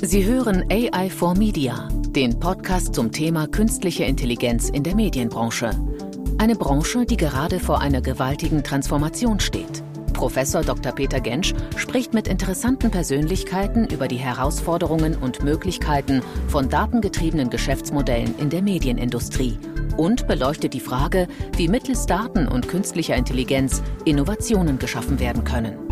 Sie hören AI for Media, den Podcast zum Thema künstliche Intelligenz in der Medienbranche. Eine Branche, die gerade vor einer gewaltigen Transformation steht. Professor Dr. Peter Gensch spricht mit interessanten Persönlichkeiten über die Herausforderungen und Möglichkeiten von datengetriebenen Geschäftsmodellen in der Medienindustrie und beleuchtet die Frage, wie mittels Daten und künstlicher Intelligenz Innovationen geschaffen werden können.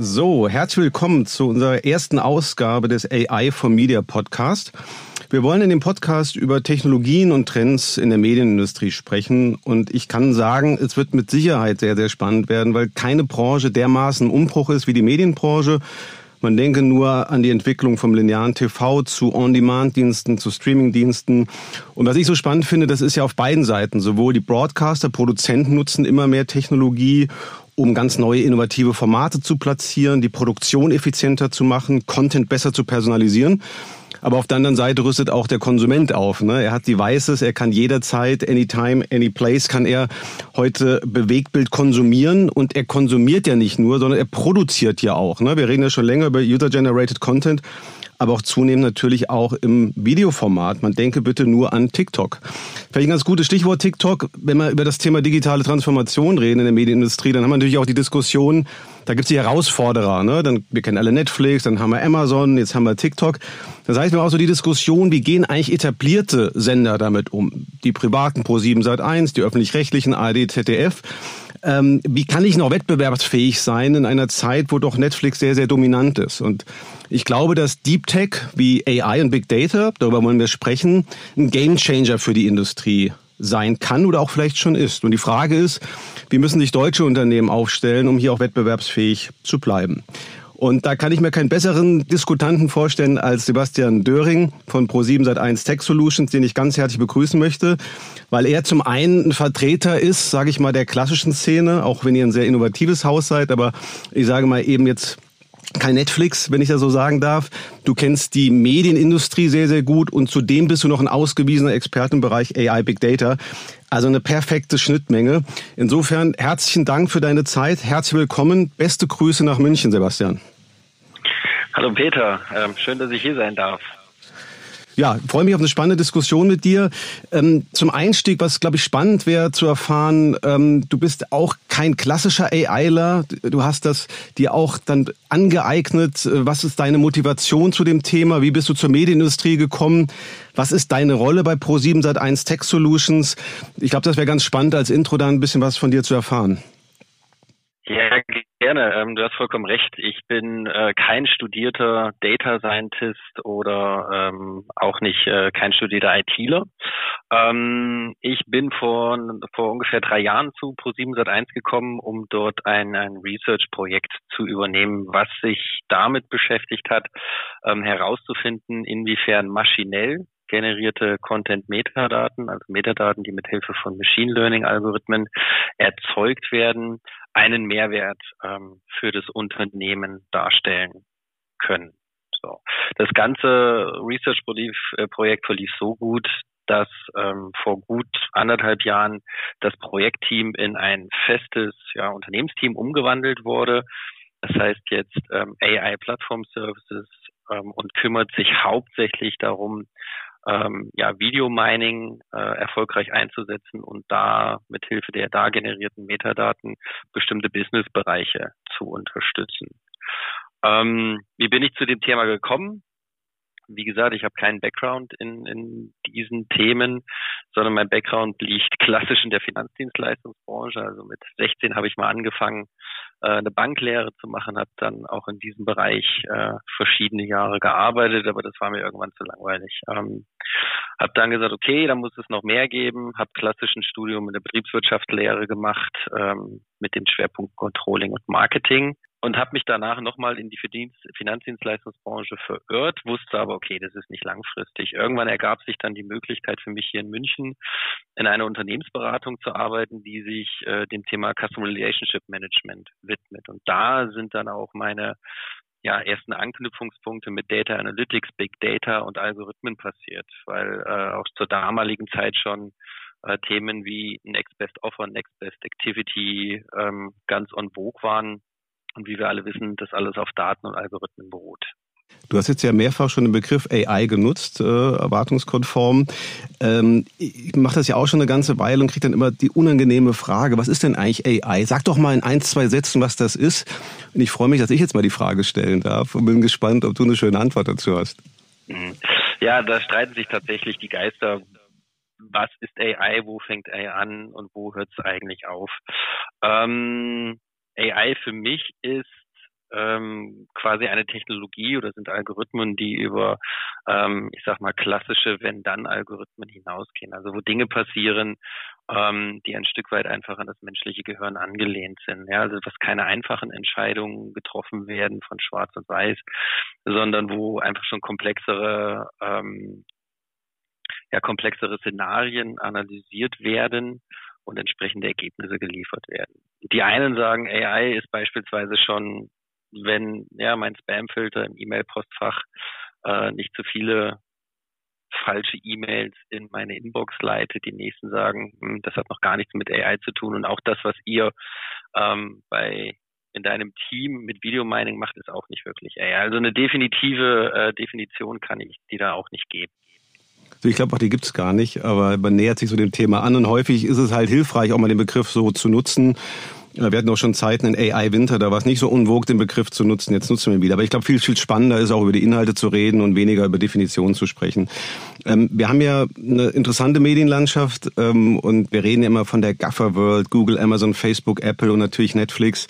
So, herzlich willkommen zu unserer ersten Ausgabe des AI for Media Podcast. Wir wollen in dem Podcast über Technologien und Trends in der Medienindustrie sprechen. Und ich kann sagen, es wird mit Sicherheit sehr, sehr spannend werden, weil keine Branche dermaßen Umbruch ist wie die Medienbranche. Man denke nur an die Entwicklung vom linearen TV zu On-Demand-Diensten, zu Streaming-Diensten. Und was ich so spannend finde, das ist ja auf beiden Seiten. Sowohl die Broadcaster, Produzenten nutzen immer mehr Technologie, um ganz neue innovative Formate zu platzieren, die Produktion effizienter zu machen, Content besser zu personalisieren. Aber auf der anderen Seite rüstet auch der Konsument auf. Ne? Er hat Devices, er kann jederzeit, anytime, any place, kann er heute Bewegtbild konsumieren. Und er konsumiert ja nicht nur, sondern er produziert ja auch. Ne? Wir reden ja schon länger über User-Generated Content aber auch zunehmend natürlich auch im Videoformat. Man denke bitte nur an TikTok. Vielleicht ein ganz gutes Stichwort TikTok. Wenn wir über das Thema digitale Transformation reden in der Medienindustrie, dann haben wir natürlich auch die Diskussion, da gibt es die Herausforderer. Ne? Dann, wir kennen alle Netflix, dann haben wir Amazon, jetzt haben wir TikTok. Das heißt, wir haben auch so die Diskussion, wie gehen eigentlich etablierte Sender damit um? Die privaten Pro7 Sat1, die öffentlich-rechtlichen ARD, ZDF. Ähm, wie kann ich noch wettbewerbsfähig sein in einer Zeit, wo doch Netflix sehr, sehr dominant ist? Und ich glaube, dass Deep Tech wie AI und Big Data, darüber wollen wir sprechen, ein Gamechanger für die Industrie sein kann oder auch vielleicht schon ist. Und die Frage ist, wie müssen sich deutsche Unternehmen aufstellen, um hier auch wettbewerbsfähig zu bleiben? Und da kann ich mir keinen besseren Diskutanten vorstellen als Sebastian Döring von Pro7 Sat1 Tech Solutions, den ich ganz herzlich begrüßen möchte, weil er zum einen ein Vertreter ist, sage ich mal, der klassischen Szene, auch wenn ihr ein sehr innovatives Haus seid, aber ich sage mal eben jetzt kein Netflix, wenn ich das so sagen darf. Du kennst die Medienindustrie sehr, sehr gut und zudem bist du noch ein ausgewiesener Experte im Bereich AI Big Data. Also eine perfekte Schnittmenge. Insofern herzlichen Dank für deine Zeit. Herzlich willkommen. Beste Grüße nach München, Sebastian. Hallo Peter, ähm, schön, dass ich hier sein darf. Ja, freue mich auf eine spannende Diskussion mit dir. Ähm, zum Einstieg, was glaube ich spannend wäre zu erfahren, ähm, du bist auch kein klassischer AIler. Du hast das dir auch dann angeeignet. Was ist deine Motivation zu dem Thema? Wie bist du zur Medienindustrie gekommen? Was ist deine Rolle bei Pro7 Sat1 Tech Solutions? Ich glaube, das wäre ganz spannend als Intro da ein bisschen was von dir zu erfahren. Ja, gerne. Ähm, du hast vollkommen recht. Ich bin äh, kein studierter Data Scientist oder ähm, auch nicht äh, kein studierter ITler. Ähm, ich bin vor, vor ungefähr drei Jahren zu Pro7 Sat1 gekommen, um dort ein, ein Research-Projekt zu übernehmen, was sich damit beschäftigt hat, ähm, herauszufinden, inwiefern maschinell generierte Content-Metadaten, also Metadaten, die mit Hilfe von Machine Learning-Algorithmen erzeugt werden, einen Mehrwert ähm, für das Unternehmen darstellen können. So. Das ganze Research-Projekt verlief so gut, dass ähm, vor gut anderthalb Jahren das Projektteam in ein festes ja, Unternehmensteam umgewandelt wurde. Das heißt jetzt ähm, AI Platform Services ähm, und kümmert sich hauptsächlich darum, ähm, ja, Videomining äh, erfolgreich einzusetzen und da mit Hilfe der da generierten Metadaten bestimmte Businessbereiche zu unterstützen. Ähm, wie bin ich zu dem Thema gekommen? Wie gesagt, ich habe keinen Background in, in diesen Themen, sondern mein Background liegt klassisch in der Finanzdienstleistungsbranche. Also mit 16 habe ich mal angefangen, eine Banklehre zu machen, habe dann auch in diesem Bereich äh, verschiedene Jahre gearbeitet, aber das war mir irgendwann zu langweilig. Ähm, habe dann gesagt, okay, da muss es noch mehr geben, habe klassischen Studium in der Betriebswirtschaftslehre gemacht ähm, mit dem Schwerpunkt Controlling und Marketing und habe mich danach nochmal in die Finanzdienstleistungsbranche verirrt, wusste aber, okay, das ist nicht langfristig. Irgendwann ergab sich dann die Möglichkeit für mich hier in München in einer Unternehmensberatung zu arbeiten, die sich äh, dem Thema Customer Relationship Management widmet. Und da sind dann auch meine ja, ersten Anknüpfungspunkte mit Data Analytics, Big Data und Algorithmen passiert, weil äh, auch zur damaligen Zeit schon äh, Themen wie Next Best Offer, Next Best Activity ähm, ganz on vogue waren Und wie wir alle wissen, das alles auf Daten und Algorithmen beruht. Du hast jetzt ja mehrfach schon den Begriff AI genutzt, äh, erwartungskonform. Ähm, ich mache das ja auch schon eine ganze Weile und kriege dann immer die unangenehme Frage, was ist denn eigentlich AI? Sag doch mal in ein, zwei Sätzen, was das ist. Und ich freue mich, dass ich jetzt mal die Frage stellen darf und bin gespannt, ob du eine schöne Antwort dazu hast. Mhm. Ja, da streiten sich tatsächlich die Geister. Was ist AI? Wo fängt AI an und wo hört es eigentlich auf? Ähm, AI für mich ist ähm, quasi eine Technologie oder sind Algorithmen, die über, ähm, ich sag mal, klassische Wenn-Dann-Algorithmen hinausgehen. Also wo Dinge passieren, ähm, die ein Stück weit einfach an das menschliche Gehirn angelehnt sind. Ja, also was keine einfachen Entscheidungen getroffen werden von Schwarz und Weiß, sondern wo einfach schon komplexere ähm, ja, komplexere Szenarien analysiert werden und entsprechende Ergebnisse geliefert werden. Die einen sagen, AI ist beispielsweise schon wenn ja mein Spamfilter im E-Mail-Postfach äh, nicht zu viele falsche E-Mails in meine Inbox leitet. Die nächsten sagen, hm, das hat noch gar nichts mit AI zu tun und auch das, was ihr ähm, bei in deinem Team mit Videomining macht, ist auch nicht wirklich AI. Also eine definitive äh, Definition kann ich die da auch nicht geben. Ich glaube auch, die gibt es gar nicht, aber man nähert sich so dem Thema an und häufig ist es halt hilfreich, auch mal den Begriff so zu nutzen wir hatten auch schon Zeiten in AI-Winter, da war es nicht so unwog, den Begriff zu nutzen. Jetzt nutzen wir ihn wieder. Aber ich glaube, viel, viel spannender ist auch über die Inhalte zu reden und weniger über Definitionen zu sprechen. Ähm, wir haben ja eine interessante Medienlandschaft ähm, und wir reden ja immer von der Gaffer World, Google, Amazon, Facebook, Apple und natürlich Netflix.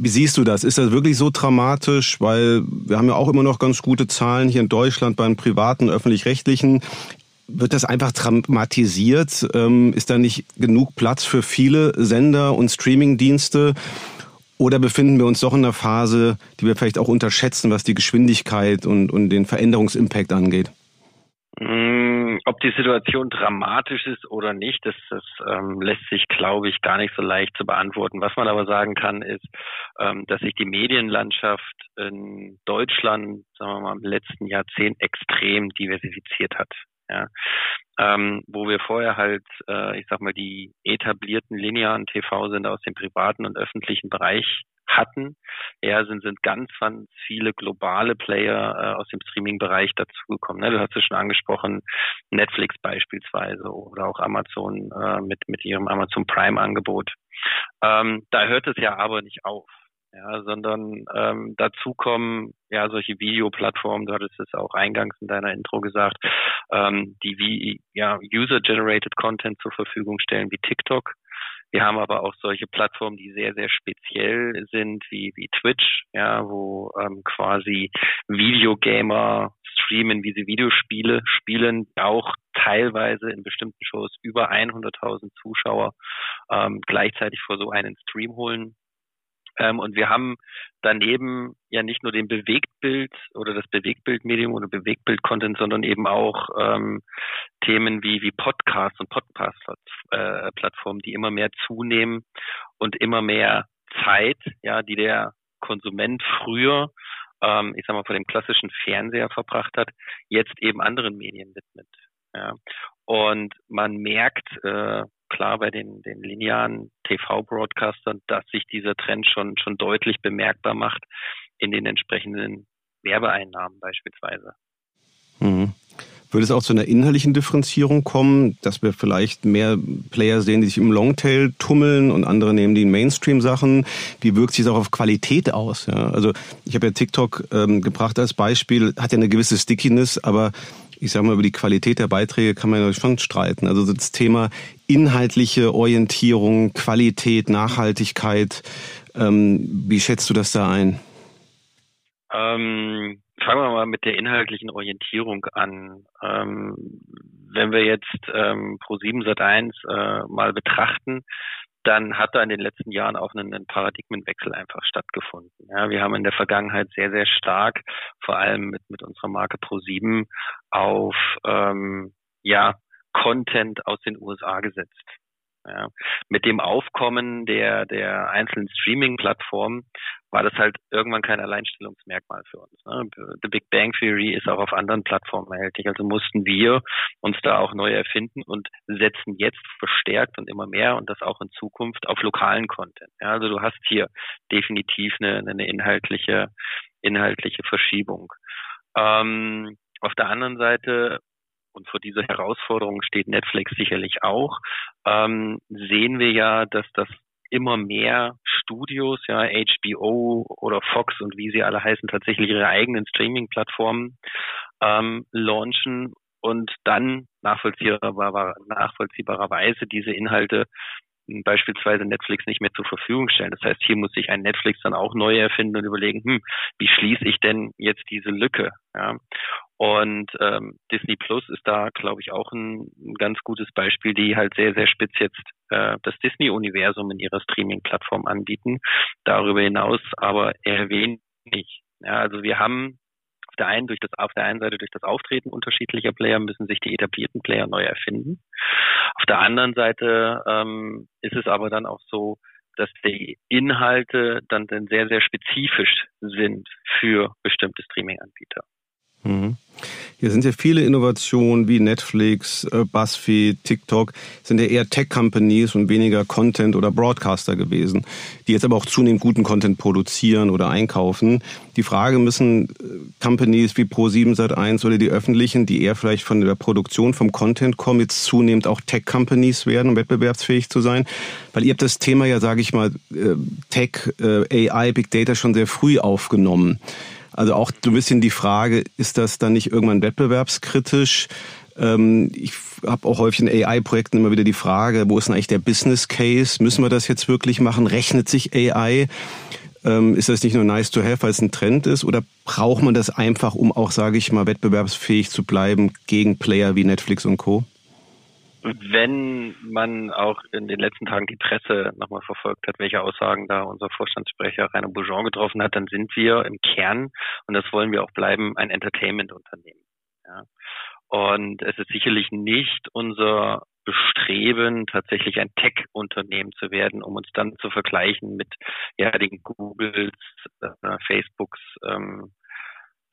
Wie siehst du das? Ist das wirklich so dramatisch? Weil wir haben ja auch immer noch ganz gute Zahlen hier in Deutschland beim privaten, öffentlich-rechtlichen. Wird das einfach dramatisiert? Ähm, ist da nicht genug Platz für viele Sender und Streamingdienste? Oder befinden wir uns doch in einer Phase, die wir vielleicht auch unterschätzen, was die Geschwindigkeit und, und den Veränderungsimpact angeht? Mm, ob die Situation dramatisch ist oder nicht, das, das ähm, lässt sich, glaube ich, gar nicht so leicht zu beantworten. Was man aber sagen kann, ist, ähm, dass sich die Medienlandschaft in Deutschland, sagen wir mal, im letzten Jahrzehnt extrem diversifiziert hat. Ja. Ähm, wo wir vorher halt, äh, ich sag mal, die etablierten linearen TV-Sender aus dem privaten und öffentlichen Bereich hatten, ja, sind, sind ganz, ganz viele globale Player äh, aus dem Streaming-Bereich dazugekommen. Ne? Du hast es schon angesprochen, Netflix beispielsweise oder auch Amazon äh, mit, mit ihrem Amazon Prime-Angebot. Ähm, da hört es ja aber nicht auf ja, sondern ähm, dazu kommen ja solche Videoplattformen, du hattest es auch eingangs in deiner Intro gesagt, ähm, die wie ja User-generated Content zur Verfügung stellen, wie TikTok. Wir haben aber auch solche Plattformen, die sehr, sehr speziell sind, wie, wie Twitch, ja, wo ähm, quasi Videogamer streamen, wie sie Videospiele spielen, auch teilweise in bestimmten Shows über 100.000 Zuschauer ähm, gleichzeitig vor so einen Stream holen. Ähm, und wir haben daneben ja nicht nur den Bewegtbild oder das Bewegtbildmedium oder Bewegtbild-Content, sondern eben auch ähm, Themen wie, wie Podcasts und Podcast-Plattformen, die immer mehr zunehmen und immer mehr Zeit, ja, die der Konsument früher, ähm, ich sag mal, vor dem klassischen Fernseher verbracht hat, jetzt eben anderen Medien widmet. Ja. Und man merkt, äh, klar bei den, den linearen TV-Broadcastern, dass sich dieser Trend schon, schon deutlich bemerkbar macht in den entsprechenden Werbeeinnahmen beispielsweise. Mhm. Würde es auch zu einer inhaltlichen Differenzierung kommen, dass wir vielleicht mehr Player sehen, die sich im Longtail tummeln und andere nehmen die Mainstream-Sachen? Wie wirkt sich das auch auf Qualität aus? Ja, also ich habe ja TikTok ähm, gebracht als Beispiel, hat ja eine gewisse Stickiness, aber ich sage mal, über die Qualität der Beiträge kann man ja schon streiten. Also das Thema inhaltliche Orientierung, Qualität, Nachhaltigkeit, ähm, wie schätzt du das da ein? Ähm, fangen wir mal mit der inhaltlichen Orientierung an. Ähm, wenn wir jetzt ähm, Pro7 Sat1 äh, mal betrachten, dann hat da in den letzten Jahren auch ein, ein Paradigmenwechsel einfach stattgefunden. Ja, wir haben in der Vergangenheit sehr, sehr stark, vor allem mit, mit unserer Marke Pro7, auf ähm, ja, Content aus den USA gesetzt. Ja. Mit dem Aufkommen der, der einzelnen Streaming-Plattformen war das halt irgendwann kein Alleinstellungsmerkmal für uns. Ne? The Big Bang Theory ist auch auf anderen Plattformen erhältlich. Also mussten wir uns da auch neu erfinden und setzen jetzt verstärkt und immer mehr und das auch in Zukunft auf lokalen Content. Ja, also du hast hier definitiv eine, eine inhaltliche, inhaltliche Verschiebung. Ähm, auf der anderen Seite und vor dieser Herausforderung steht Netflix sicherlich auch, ähm, sehen wir ja, dass das immer mehr Studios, ja, HBO oder Fox und wie sie alle heißen, tatsächlich ihre eigenen Streaming-Plattformen ähm, launchen und dann nachvollziehbar, nachvollziehbarerweise diese Inhalte beispielsweise Netflix nicht mehr zur Verfügung stellen. Das heißt, hier muss sich ein Netflix dann auch neu erfinden und überlegen, hm, wie schließe ich denn jetzt diese Lücke? Ja? Und ähm, Disney Plus ist da, glaube ich, auch ein, ein, ganz gutes Beispiel, die halt sehr, sehr spitz jetzt äh, das Disney-Universum in ihrer Streaming-Plattform anbieten. Darüber hinaus aber eher wenig. Ja, also wir haben auf der einen durch das auf der einen Seite durch das Auftreten unterschiedlicher Player müssen sich die etablierten Player neu erfinden. Auf der anderen Seite ähm, ist es aber dann auch so, dass die Inhalte dann, dann sehr, sehr spezifisch sind für bestimmte Streaming-Anbieter. Mhm. Hier sind ja viele Innovationen wie Netflix, äh, BuzzFeed, TikTok, sind ja eher Tech-Companies und weniger Content- oder Broadcaster gewesen, die jetzt aber auch zunehmend guten Content produzieren oder einkaufen. Die Frage müssen äh, Companies wie Pro7 Sat1 oder die öffentlichen, die eher vielleicht von der Produktion, vom Content kommen, jetzt zunehmend auch Tech-Companies werden, um wettbewerbsfähig zu sein. Weil ihr habt das Thema ja, sage ich mal, äh, Tech, AI, Big Data schon sehr früh aufgenommen. Also auch so ein bisschen die Frage, ist das dann nicht irgendwann wettbewerbskritisch? Ähm, ich habe auch häufig in AI-Projekten immer wieder die Frage, wo ist denn eigentlich der Business Case? Müssen wir das jetzt wirklich machen? Rechnet sich AI? Ähm, ist das nicht nur nice to have, weil es ein Trend ist? Oder braucht man das einfach, um auch, sage ich mal, wettbewerbsfähig zu bleiben gegen Player wie Netflix und Co.? Wenn man auch in den letzten Tagen die Presse nochmal verfolgt hat, welche Aussagen da unser Vorstandssprecher Rainer Boujon getroffen hat, dann sind wir im Kern, und das wollen wir auch bleiben, ein Entertainment-Unternehmen. Ja. Und es ist sicherlich nicht unser Bestreben, tatsächlich ein Tech-Unternehmen zu werden, um uns dann zu vergleichen mit ja, den Googles, äh, Facebooks, ähm,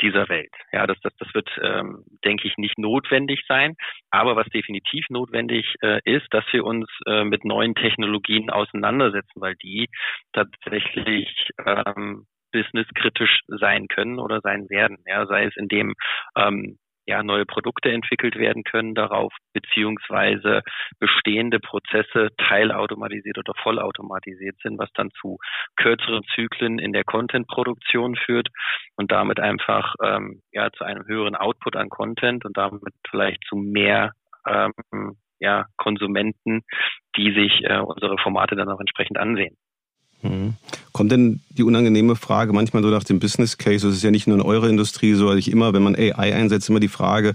dieser Welt. Ja, das, das, das wird, ähm, denke ich, nicht notwendig sein. Aber was definitiv notwendig äh, ist, dass wir uns äh, mit neuen Technologien auseinandersetzen, weil die tatsächlich ähm, businesskritisch sein können oder sein werden. Ja, sei es in dem ähm, ja, neue Produkte entwickelt werden können darauf, beziehungsweise bestehende Prozesse teilautomatisiert oder vollautomatisiert sind, was dann zu kürzeren Zyklen in der Content-Produktion führt und damit einfach ähm, ja, zu einem höheren Output an Content und damit vielleicht zu mehr ähm, ja, Konsumenten, die sich äh, unsere Formate dann auch entsprechend ansehen. Kommt denn die unangenehme Frage manchmal so nach dem Business Case? Das ist ja nicht nur in eurer Industrie so. Also ich immer, wenn man AI einsetzt, immer die Frage,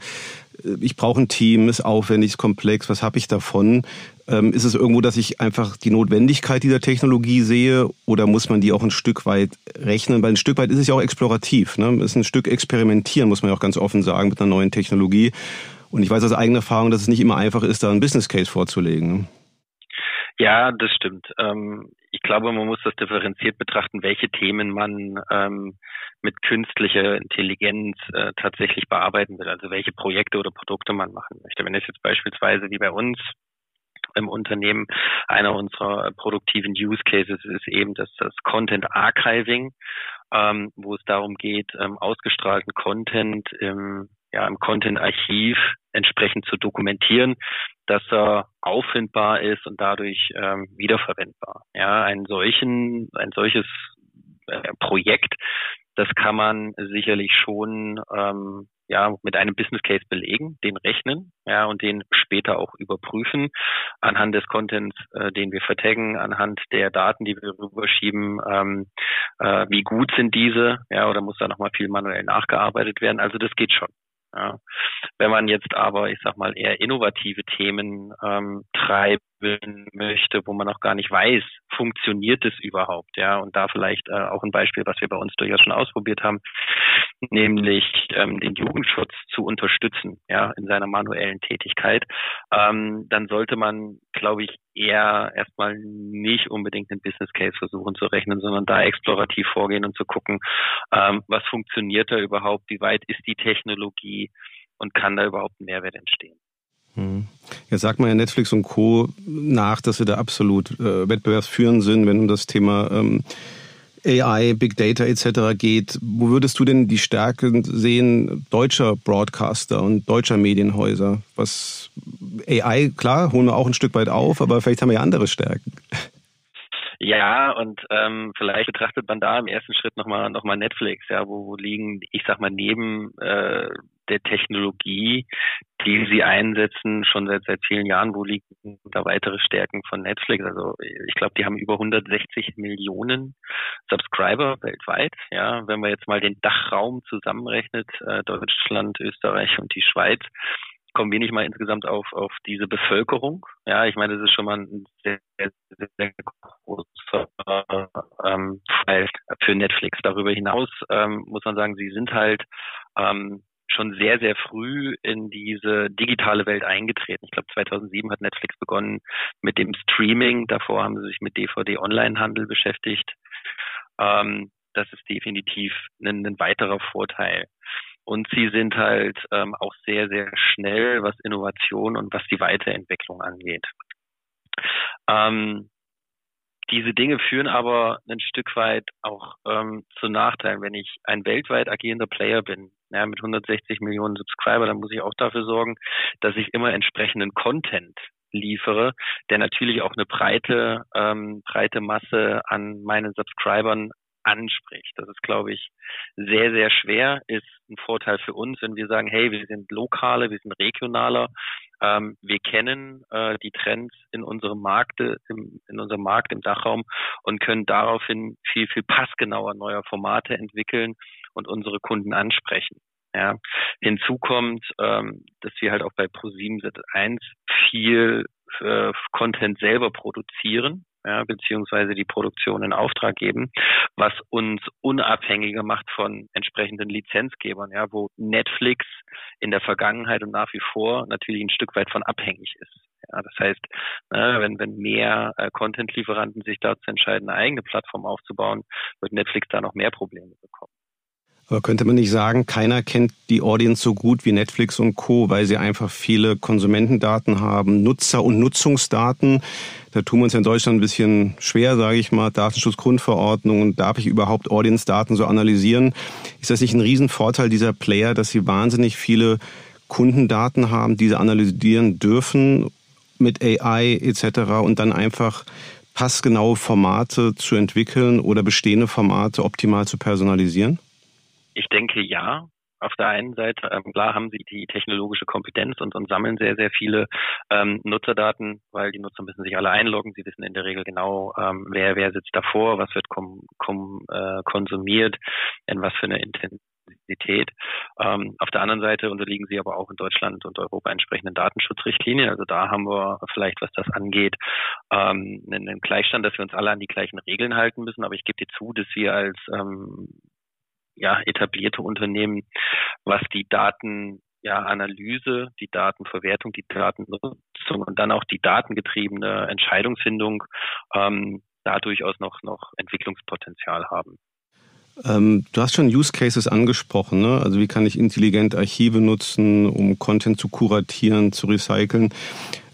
äh, ich brauche ein Team, ist aufwendig, ist komplex, was habe ich davon? Ähm, ist es irgendwo, dass ich einfach die Notwendigkeit dieser Technologie sehe oder muss man die auch ein Stück weit rechnen? Weil ein Stück weit ist es ja auch explorativ. Ne? Es ist ein Stück experimentieren, muss man ja auch ganz offen sagen, mit einer neuen Technologie. Und ich weiß aus eigener Erfahrung, dass es nicht immer einfach ist, da ein Business Case vorzulegen. Ne? Ja, das stimmt. Ich glaube, man muss das differenziert betrachten, welche Themen man ähm, mit künstlicher Intelligenz äh, tatsächlich bearbeiten will, also welche Projekte oder Produkte man machen möchte. Wenn es jetzt beispielsweise wie bei uns im Unternehmen einer unserer produktiven Use Cases ist eben das, das Content Archiving, ähm, wo es darum geht, ähm, ausgestrahlten Content im ja, im Content-Archiv entsprechend zu dokumentieren, dass er auffindbar ist und dadurch ähm, wiederverwendbar. Ja, einen solchen, ein solches äh, Projekt, das kann man sicherlich schon ähm, ja mit einem Business Case belegen, den rechnen, ja und den später auch überprüfen anhand des Contents, äh, den wir vertaggen, anhand der Daten, die wir rüberschieben, ähm, äh, wie gut sind diese, ja oder muss da noch mal viel manuell nachgearbeitet werden? Also das geht schon. Ja. Wenn man jetzt aber, ich sag mal, eher innovative Themen ähm, treiben möchte, wo man auch gar nicht weiß, funktioniert es überhaupt, ja, und da vielleicht äh, auch ein Beispiel, was wir bei uns durchaus schon ausprobiert haben, nämlich ähm, den Jugendschutz zu unterstützen, ja, in seiner manuellen Tätigkeit, ähm, dann sollte man, glaube ich, eher erstmal nicht unbedingt den Business Case versuchen zu rechnen, sondern da explorativ vorgehen und zu gucken, ähm, was funktioniert da überhaupt, wie weit ist die Technologie und kann da überhaupt ein Mehrwert entstehen. Hm. Jetzt sagt man ja Netflix und Co. nach, dass sie da absolut äh, wettbewerbsführend sind, wenn um das Thema ähm, AI, Big Data etc. geht. Wo würdest du denn die Stärken sehen deutscher Broadcaster und deutscher Medienhäuser? Was AI, klar, holen wir auch ein Stück weit auf, aber vielleicht haben wir ja andere Stärken. Ja, und ähm, vielleicht betrachtet man da im ersten Schritt nochmal noch mal Netflix, ja, wo, wo liegen, ich sag mal, neben äh, der Technologie, die sie einsetzen, schon seit, seit vielen Jahren, wo liegen da weitere Stärken von Netflix? Also ich glaube, die haben über 160 Millionen Subscriber weltweit. Ja, wenn man jetzt mal den Dachraum zusammenrechnet, äh, Deutschland, Österreich und die Schweiz, kommen wir nicht mal insgesamt auf, auf diese Bevölkerung. Ja, ich meine, das ist schon mal ein sehr, sehr, sehr großer ähm, Fall für Netflix. Darüber hinaus ähm, muss man sagen, sie sind halt ähm, schon sehr, sehr früh in diese digitale Welt eingetreten. Ich glaube, 2007 hat Netflix begonnen mit dem Streaming. Davor haben sie sich mit DVD-Online-Handel beschäftigt. Ähm, das ist definitiv ein, ein, weiterer Vorteil. Und sie sind halt ähm, auch sehr, sehr schnell, was Innovation und was die Weiterentwicklung angeht. Ähm, diese Dinge führen aber ein Stück weit auch ähm, zu Nachteilen. Wenn ich ein weltweit agierender Player bin, ja, mit 160 Millionen Subscriber, dann muss ich auch dafür sorgen, dass ich immer entsprechenden Content liefere, der natürlich auch eine breite, ähm, breite Masse an meinen Subscribern anspricht. Das ist, glaube ich, sehr, sehr schwer, ist ein Vorteil für uns, wenn wir sagen, hey, wir sind lokale, wir sind regionaler, ähm, wir kennen äh, die Trends in unserem Markt, im, in unserem Markt im Dachraum und können daraufhin viel, viel passgenauer neue Formate entwickeln und unsere Kunden ansprechen. Ja. Hinzu kommt, ähm, dass wir halt auch bei Pro7 1 viel äh, Content selber produzieren, ja, beziehungsweise die Produktion in Auftrag geben, was uns unabhängiger macht von entsprechenden Lizenzgebern, ja, wo Netflix in der Vergangenheit und nach wie vor natürlich ein Stück weit von abhängig ist. Ja, das heißt, ne, wenn, wenn mehr äh, Content-Lieferanten sich dazu entscheiden, eine eigene Plattform aufzubauen, wird Netflix da noch mehr Probleme bekommen. Aber könnte man nicht sagen, keiner kennt die Audience so gut wie Netflix und Co., weil sie einfach viele Konsumentendaten haben, Nutzer- und Nutzungsdaten. Da tun wir uns in Deutschland ein bisschen schwer, sage ich mal, Datenschutzgrundverordnung und darf ich überhaupt Audience-Daten so analysieren? Ist das nicht ein Riesenvorteil dieser Player, dass sie wahnsinnig viele Kundendaten haben, diese analysieren dürfen mit AI etc. und dann einfach passgenaue Formate zu entwickeln oder bestehende Formate optimal zu personalisieren? Ich denke ja. Auf der einen Seite, ähm, klar haben sie die technologische Kompetenz und, und sammeln sehr, sehr viele ähm, Nutzerdaten, weil die Nutzer müssen sich alle einloggen. Sie wissen in der Regel genau, ähm, wer, wer sitzt davor, was wird kom, kom, äh, konsumiert, in was für eine Intensität. Ähm, auf der anderen Seite unterliegen sie aber auch in Deutschland und Europa entsprechenden Datenschutzrichtlinien. Also da haben wir vielleicht, was das angeht, ähm, einen Gleichstand, dass wir uns alle an die gleichen Regeln halten müssen. Aber ich gebe dir zu, dass wir als ähm, ja, etablierte Unternehmen, was die Daten ja, die Datenverwertung, die Datennutzung und dann auch die datengetriebene Entscheidungsfindung ähm, da durchaus noch, noch Entwicklungspotenzial haben. Ähm, du hast schon Use Cases angesprochen, ne? Also wie kann ich intelligent Archive nutzen, um Content zu kuratieren, zu recyceln?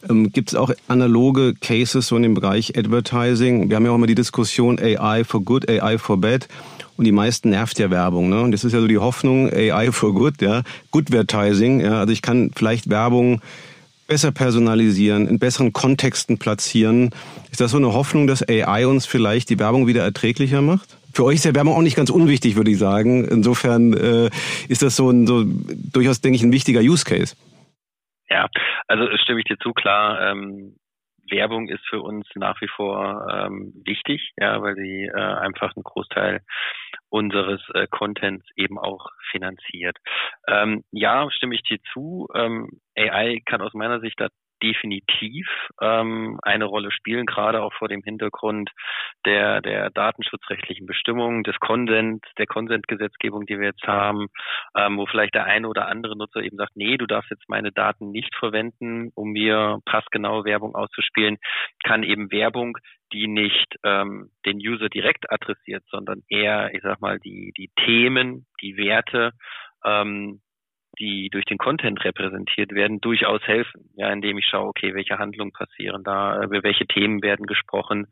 Ähm, Gibt es auch analoge Cases so in dem Bereich Advertising? Wir haben ja auch immer die Diskussion AI for good, AI for bad. Und die meisten nervt ja Werbung. Ne? Und das ist ja so die Hoffnung, AI for good, ja, Goodvertising. Ja? Also ich kann vielleicht Werbung besser personalisieren, in besseren Kontexten platzieren. Ist das so eine Hoffnung, dass AI uns vielleicht die Werbung wieder erträglicher macht? Für euch ist ja Werbung auch nicht ganz unwichtig, würde ich sagen. Insofern äh, ist das so ein so durchaus, denke ich, ein wichtiger Use Case. Ja, also stimme ich dir zu, klar. Ähm, Werbung ist für uns nach wie vor ähm, wichtig, ja, weil sie äh, einfach einen Großteil unseres äh, Contents eben auch finanziert. Ähm, ja, stimme ich dir zu. Ähm, AI kann aus meiner Sicht da definitiv ähm, eine Rolle spielen, gerade auch vor dem Hintergrund der, der datenschutzrechtlichen Bestimmungen, des Konsens, der Konsentgesetzgebung, die wir jetzt haben, ähm, wo vielleicht der eine oder andere Nutzer eben sagt, nee, du darfst jetzt meine Daten nicht verwenden, um mir passgenaue Werbung auszuspielen, kann eben Werbung, die nicht ähm, den User direkt adressiert, sondern eher, ich sag mal, die, die Themen, die Werte, ähm, die durch den Content repräsentiert werden, durchaus helfen. Ja, indem ich schaue, okay, welche Handlungen passieren da, über welche Themen werden gesprochen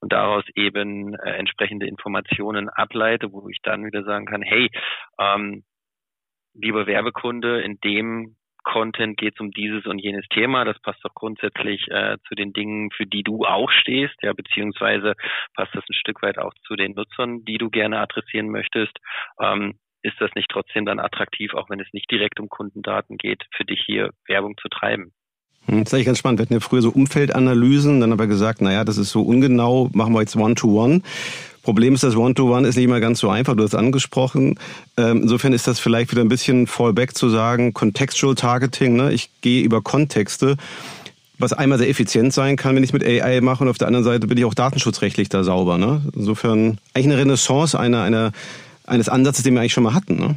und daraus eben äh, entsprechende Informationen ableite, wo ich dann wieder sagen kann, hey, ähm, lieber Werbekunde, in dem Content geht es um dieses und jenes Thema. Das passt doch grundsätzlich äh, zu den Dingen, für die du auch stehst, ja, beziehungsweise passt das ein Stück weit auch zu den Nutzern, die du gerne adressieren möchtest. Ähm, ist das nicht trotzdem dann attraktiv, auch wenn es nicht direkt um Kundendaten geht, für dich hier Werbung zu treiben? Das ist eigentlich ganz spannend. Wir hatten ja früher so Umfeldanalysen, dann aber gesagt, naja, das ist so ungenau, machen wir jetzt One-to-One. -One. Problem ist, das One-to-One -One ist nicht immer ganz so einfach, du hast es angesprochen. Ähm, insofern ist das vielleicht wieder ein bisschen Fallback zu sagen, Contextual Targeting, ne? ich gehe über Kontexte, was einmal sehr effizient sein kann, wenn ich es mit AI mache und auf der anderen Seite bin ich auch datenschutzrechtlich da sauber. Ne? Insofern eigentlich eine Renaissance einer, einer eines Ansatzes, den wir eigentlich schon mal hatten. Ne?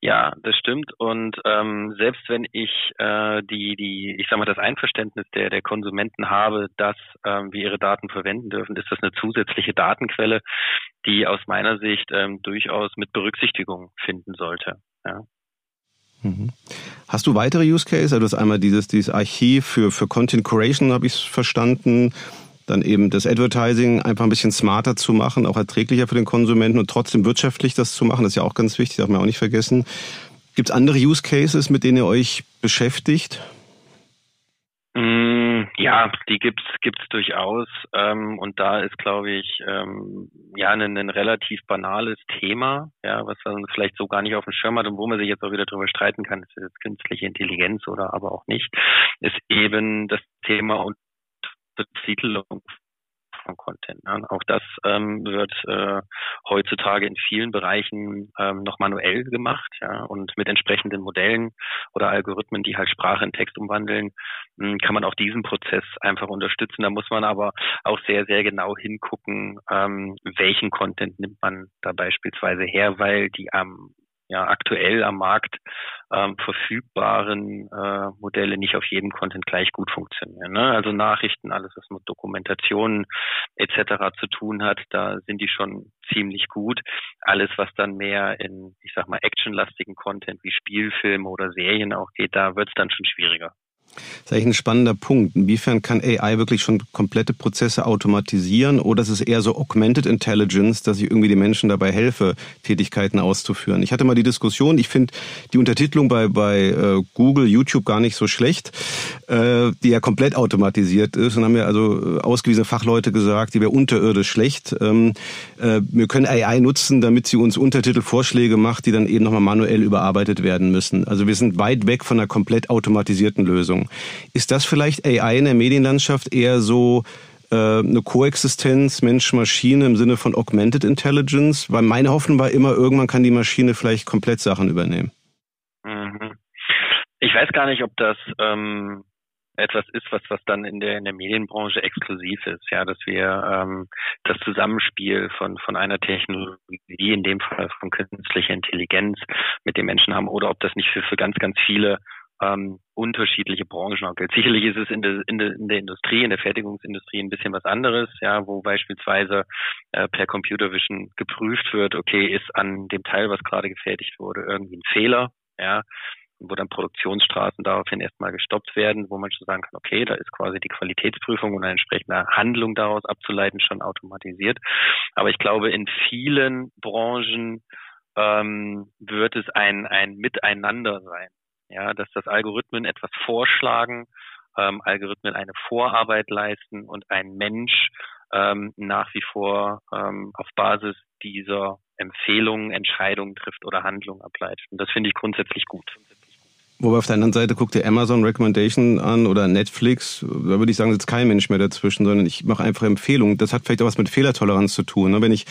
Ja, das stimmt. Und ähm, selbst wenn ich äh, die, die, ich sag mal, das Einverständnis der, der Konsumenten habe, dass ähm, wir ihre Daten verwenden dürfen, ist das eine zusätzliche Datenquelle, die aus meiner Sicht ähm, durchaus mit Berücksichtigung finden sollte. Ja. Mhm. Hast du weitere Use Cases? Also du hast einmal dieses, dieses Archiv für, für Content Curation, habe ich verstanden dann eben das Advertising einfach ein bisschen smarter zu machen, auch erträglicher für den Konsumenten und trotzdem wirtschaftlich das zu machen. Das ist ja auch ganz wichtig, darf man auch nicht vergessen. Gibt es andere Use Cases, mit denen ihr euch beschäftigt? Mm, ja, die gibt's gibt's durchaus ähm, und da ist, glaube ich, ähm, ja ein, ein relativ banales Thema, ja, was man vielleicht so gar nicht auf dem Schirm hat und wo man sich jetzt auch wieder darüber streiten kann, ist das künstliche Intelligenz oder aber auch nicht, ist eben das Thema Betitelung von Content. Ne? Auch das ähm, wird äh, heutzutage in vielen Bereichen ähm, noch manuell gemacht, ja, und mit entsprechenden Modellen oder Algorithmen, die halt Sprache in Text umwandeln, mh, hm, kann man auch diesen Prozess einfach unterstützen. Da muss man aber auch sehr, sehr genau hingucken, ähm, welchen Content nimmt man da beispielsweise her, weil die am ja, aktuell am Markt ähm, verfügbaren äh, Modelle nicht auf jedem Content gleich gut funktionieren. Ne? Also Nachrichten, alles was mit Dokumentationen etc. zu tun hat, da sind die schon ziemlich gut. Alles, was dann mehr in, ich sag mal, actionlastigen Content wie Spielfilme oder Serien auch geht, da wird es dann schon schwieriger. Das ist eigentlich ein spannender Punkt. Inwiefern kann AI wirklich schon komplette Prozesse automatisieren oder ist es eher so Augmented Intelligence, dass ich irgendwie den Menschen dabei helfe, Tätigkeiten auszuführen? Ich hatte mal die Diskussion, ich finde die Untertitelung bei, bei äh, Google, YouTube gar nicht so schlecht, äh, die ja komplett automatisiert ist und haben mir also äh, ausgewiesene Fachleute gesagt, die wäre unterirdisch schlecht. Ähm, äh, wir können AI nutzen, damit sie uns Untertitelvorschläge macht, die dann eben nochmal manuell überarbeitet werden müssen. Also wir sind weit weg von einer komplett automatisierten Lösung. Ist das vielleicht AI in der Medienlandschaft eher so äh, eine Koexistenz Mensch-Maschine im Sinne von Augmented Intelligence? Weil meine Hoffnung war immer, irgendwann kann die Maschine vielleicht komplett Sachen übernehmen. Mhm. Ich weiß gar nicht, ob das ähm, etwas ist, was was dann in der in der Medienbranche exklusiv ist, ja, dass wir ähm, das Zusammenspiel von von einer Technologie, in dem Fall von künstlicher Intelligenz, mit den Menschen haben, oder ob das nicht für für ganz ganz viele ähm, unterschiedliche Branchen auch gilt. Sicherlich ist es in der, in, der, in der Industrie, in der Fertigungsindustrie ein bisschen was anderes, ja, wo beispielsweise äh, per Computer Vision geprüft wird, okay, ist an dem Teil, was gerade gefertigt wurde, irgendwie ein Fehler, ja, wo dann Produktionsstraßen daraufhin erstmal gestoppt werden, wo man schon sagen kann, okay, da ist quasi die Qualitätsprüfung und eine entsprechende Handlung daraus abzuleiten schon automatisiert. Aber ich glaube, in vielen Branchen ähm, wird es ein, ein Miteinander sein ja, dass das Algorithmen etwas vorschlagen, ähm, Algorithmen eine Vorarbeit leisten und ein Mensch ähm, nach wie vor ähm, auf Basis dieser Empfehlungen Entscheidungen trifft oder Handlungen ableitet. Und das finde ich grundsätzlich gut. Wobei auf der anderen Seite guckt ihr Amazon Recommendation an oder Netflix. Da würde ich sagen, sitzt kein Mensch mehr dazwischen, sondern ich mache einfach Empfehlungen. Das hat vielleicht auch was mit Fehlertoleranz zu tun. Ne? Wenn ich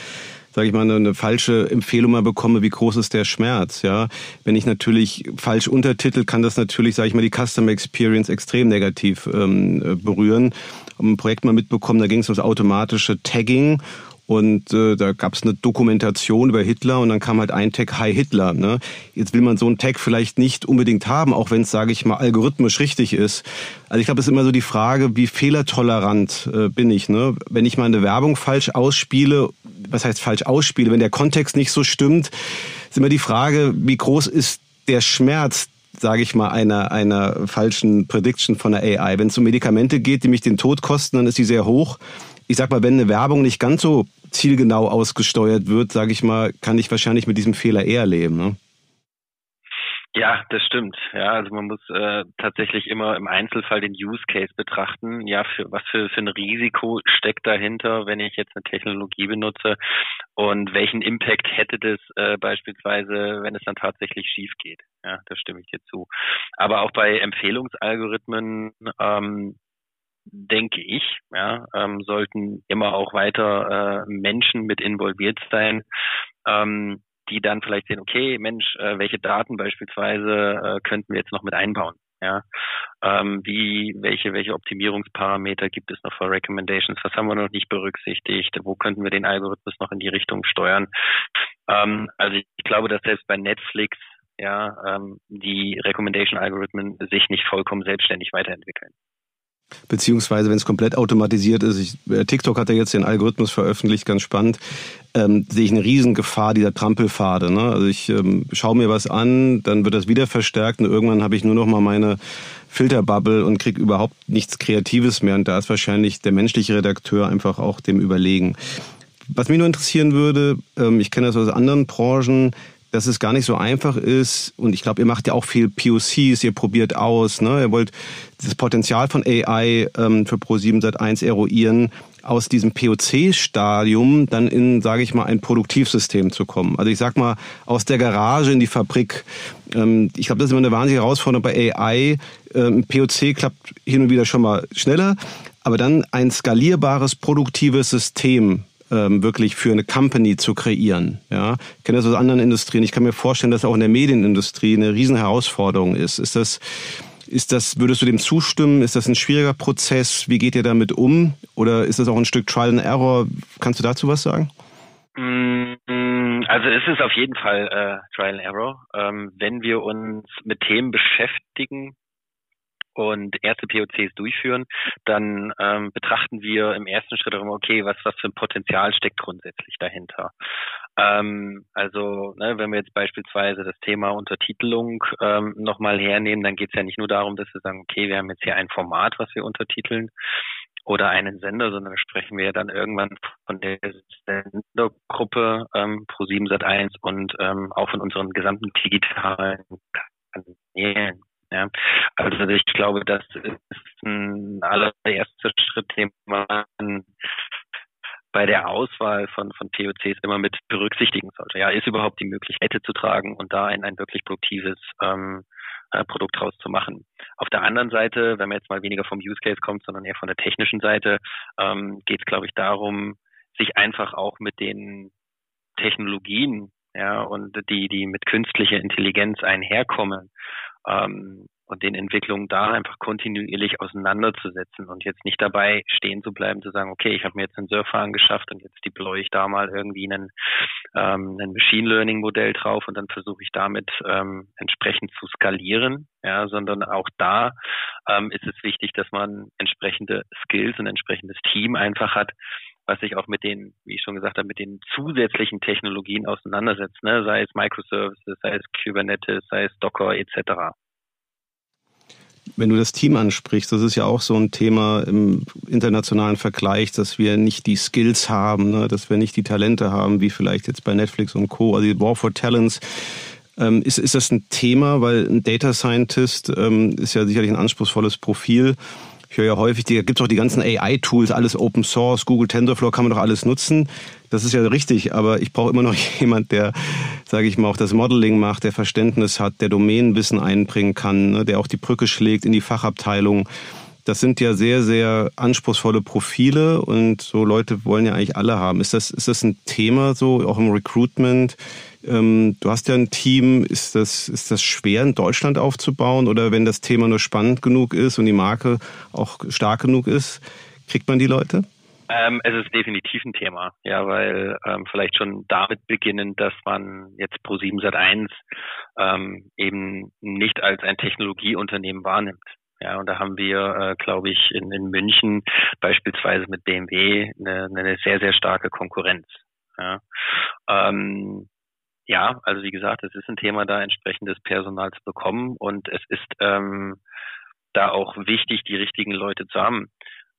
sage ich mal, eine falsche Empfehlung mal bekomme, wie groß ist der Schmerz, ja. Wenn ich natürlich falsch untertitel, kann das natürlich, sage ich mal, die Customer Experience extrem negativ ähm, berühren. Ein Projekt mal mitbekommen, da ging es um das automatische Tagging und äh, da gab es eine Dokumentation über Hitler und dann kam halt ein Tag Hi Hitler. Ne? Jetzt will man so einen Tag vielleicht nicht unbedingt haben, auch wenn es, sage ich mal, algorithmisch richtig ist. Also ich glaube, es ist immer so die Frage, wie fehlertolerant äh, bin ich. Ne? Wenn ich mal eine Werbung falsch ausspiele, was heißt falsch ausspiele, wenn der Kontext nicht so stimmt, ist immer die Frage, wie groß ist der Schmerz, sage ich mal, einer, einer falschen Prediction von der AI. Wenn es um Medikamente geht, die mich den Tod kosten, dann ist die sehr hoch. Ich sag mal, wenn eine Werbung nicht ganz so zielgenau ausgesteuert wird, sage ich mal, kann ich wahrscheinlich mit diesem Fehler eher leben. Ne? Ja, das stimmt. Ja, also man muss äh, tatsächlich immer im Einzelfall den Use Case betrachten. Ja, für was für, für ein Risiko steckt dahinter, wenn ich jetzt eine Technologie benutze und welchen Impact hätte das äh, beispielsweise, wenn es dann tatsächlich schief geht. Ja, da stimme ich dir zu. Aber auch bei Empfehlungsalgorithmen ähm, denke ich, ja, ähm, sollten immer auch weiter äh, Menschen mit involviert sein, ähm, die dann vielleicht sehen, okay, Mensch, äh, welche Daten beispielsweise äh, könnten wir jetzt noch mit einbauen? Ja, ähm, wie, welche, welche Optimierungsparameter gibt es noch für Recommendations? Was haben wir noch nicht berücksichtigt? Wo könnten wir den Algorithmus noch in die Richtung steuern? Ähm, also ich glaube, dass selbst bei Netflix ja ähm, die Recommendation-Algorithmen sich nicht vollkommen selbstständig weiterentwickeln. Beziehungsweise, wenn es komplett automatisiert ist, ich, äh, TikTok hat ja jetzt den Algorithmus veröffentlicht, ganz spannend, ähm, sehe ich eine Riesengefahr dieser Trampelpfade. Ne? Also ich ähm, schaue mir was an, dann wird das wieder verstärkt und irgendwann habe ich nur noch mal meine Filterbubble und kriege überhaupt nichts Kreatives mehr. Und da ist wahrscheinlich der menschliche Redakteur einfach auch dem überlegen. Was mich nur interessieren würde, ähm, ich kenne das aus anderen Branchen, dass es gar nicht so einfach ist. Und ich glaube, ihr macht ja auch viel POCs, ihr probiert aus. Ne? Ihr wollt das Potenzial von AI ähm, für Pro7 seit 1 eruieren, aus diesem POC-Stadium dann in, sage ich mal, ein Produktivsystem zu kommen. Also ich sag mal, aus der Garage in die Fabrik. Ähm, ich glaube, das ist immer eine wahnsinnige Herausforderung bei AI. Ähm, POC klappt hin und wieder schon mal schneller, aber dann ein skalierbares, produktives System ähm, wirklich für eine Company zu kreieren. Ja, ich kenne das aus anderen Industrien. Ich kann mir vorstellen, dass auch in der Medienindustrie eine riesen Herausforderung ist. Ist das ist das, würdest du dem zustimmen? Ist das ein schwieriger Prozess? Wie geht ihr damit um? Oder ist das auch ein Stück Trial and Error? Kannst du dazu was sagen? Mm, also es ist auf jeden Fall äh, Trial and Error. Ähm, wenn wir uns mit Themen beschäftigen, und erste POCs durchführen, dann ähm, betrachten wir im ersten Schritt auch, okay, was, was für ein Potenzial steckt grundsätzlich dahinter. Ähm, also, ne, wenn wir jetzt beispielsweise das Thema Untertitelung ähm, nochmal hernehmen, dann geht es ja nicht nur darum, dass wir sagen, okay, wir haben jetzt hier ein Format, was wir untertiteln, oder einen Sender, sondern sprechen wir ja dann irgendwann von der Sendergruppe ähm, Pro7 Sat1 und ähm, auch von unseren gesamten digitalen Kanälen. Ja, also ich glaube, das ist ein allererster Schritt, den man bei der Auswahl von, von POCs immer mit berücksichtigen sollte. Ja, ist überhaupt die Möglichkeit zu tragen und da ein, ein wirklich produktives ähm, äh, Produkt rauszumachen. Auf der anderen Seite, wenn man jetzt mal weniger vom Use Case kommt, sondern eher von der technischen Seite, ähm, geht es, glaube ich, darum, sich einfach auch mit den Technologien ja, und die, die mit künstlicher Intelligenz einherkommen, ähm, und den Entwicklungen da einfach kontinuierlich auseinanderzusetzen und jetzt nicht dabei stehen zu bleiben, zu sagen, okay, ich habe mir jetzt einen Surfer angeschafft und jetzt deploy ich da mal irgendwie einen, ähm, ein Machine Learning Modell drauf und dann versuche ich damit ähm, entsprechend zu skalieren, ja, sondern auch da ähm, ist es wichtig, dass man entsprechende Skills und entsprechendes Team einfach hat, was sich auch mit den, wie ich schon gesagt habe, mit den zusätzlichen Technologien auseinandersetzt, ne? sei es Microservices, sei es Kubernetes, sei es Docker etc. Wenn du das Team ansprichst, das ist ja auch so ein Thema im internationalen Vergleich, dass wir nicht die Skills haben, ne? dass wir nicht die Talente haben, wie vielleicht jetzt bei Netflix und Co. Also die War for Talents. Ähm, ist, ist das ein Thema, weil ein Data Scientist ähm, ist ja sicherlich ein anspruchsvolles Profil Ich höre ja häufig, da gibt es auch die ganzen AI-Tools, alles Open Source, Google TensorFlow kann man doch alles nutzen. Das ist ja richtig, aber ich brauche immer noch jemand, der, sage ich mal, auch das Modeling macht, der Verständnis hat, der Domänenwissen einbringen kann, ne, der auch die Brücke schlägt in die Fachabteilung. Das sind ja sehr, sehr anspruchsvolle Profile und so Leute wollen ja eigentlich alle haben. Ist das, ist das ein Thema so, auch im Recruitment? Ähm, du hast ja ein Team, ist das, ist das schwer in Deutschland aufzubauen oder wenn das Thema nur spannend genug ist und die Marke auch stark genug ist, kriegt man die Leute? Ähm, es ist definitiv ein Thema, ja, weil ähm, vielleicht schon damit beginnen, dass man jetzt Pro 7 Sat 1 ähm, eben nicht als ein Technologieunternehmen wahrnimmt. Ja, und da haben wir, äh, glaube ich, in, in München beispielsweise mit BMW eine, eine sehr, sehr starke Konkurrenz. Ja. Ähm, ja, also wie gesagt, es ist ein Thema, da entsprechendes Personal zu bekommen und es ist ähm, da auch wichtig, die richtigen Leute zu haben.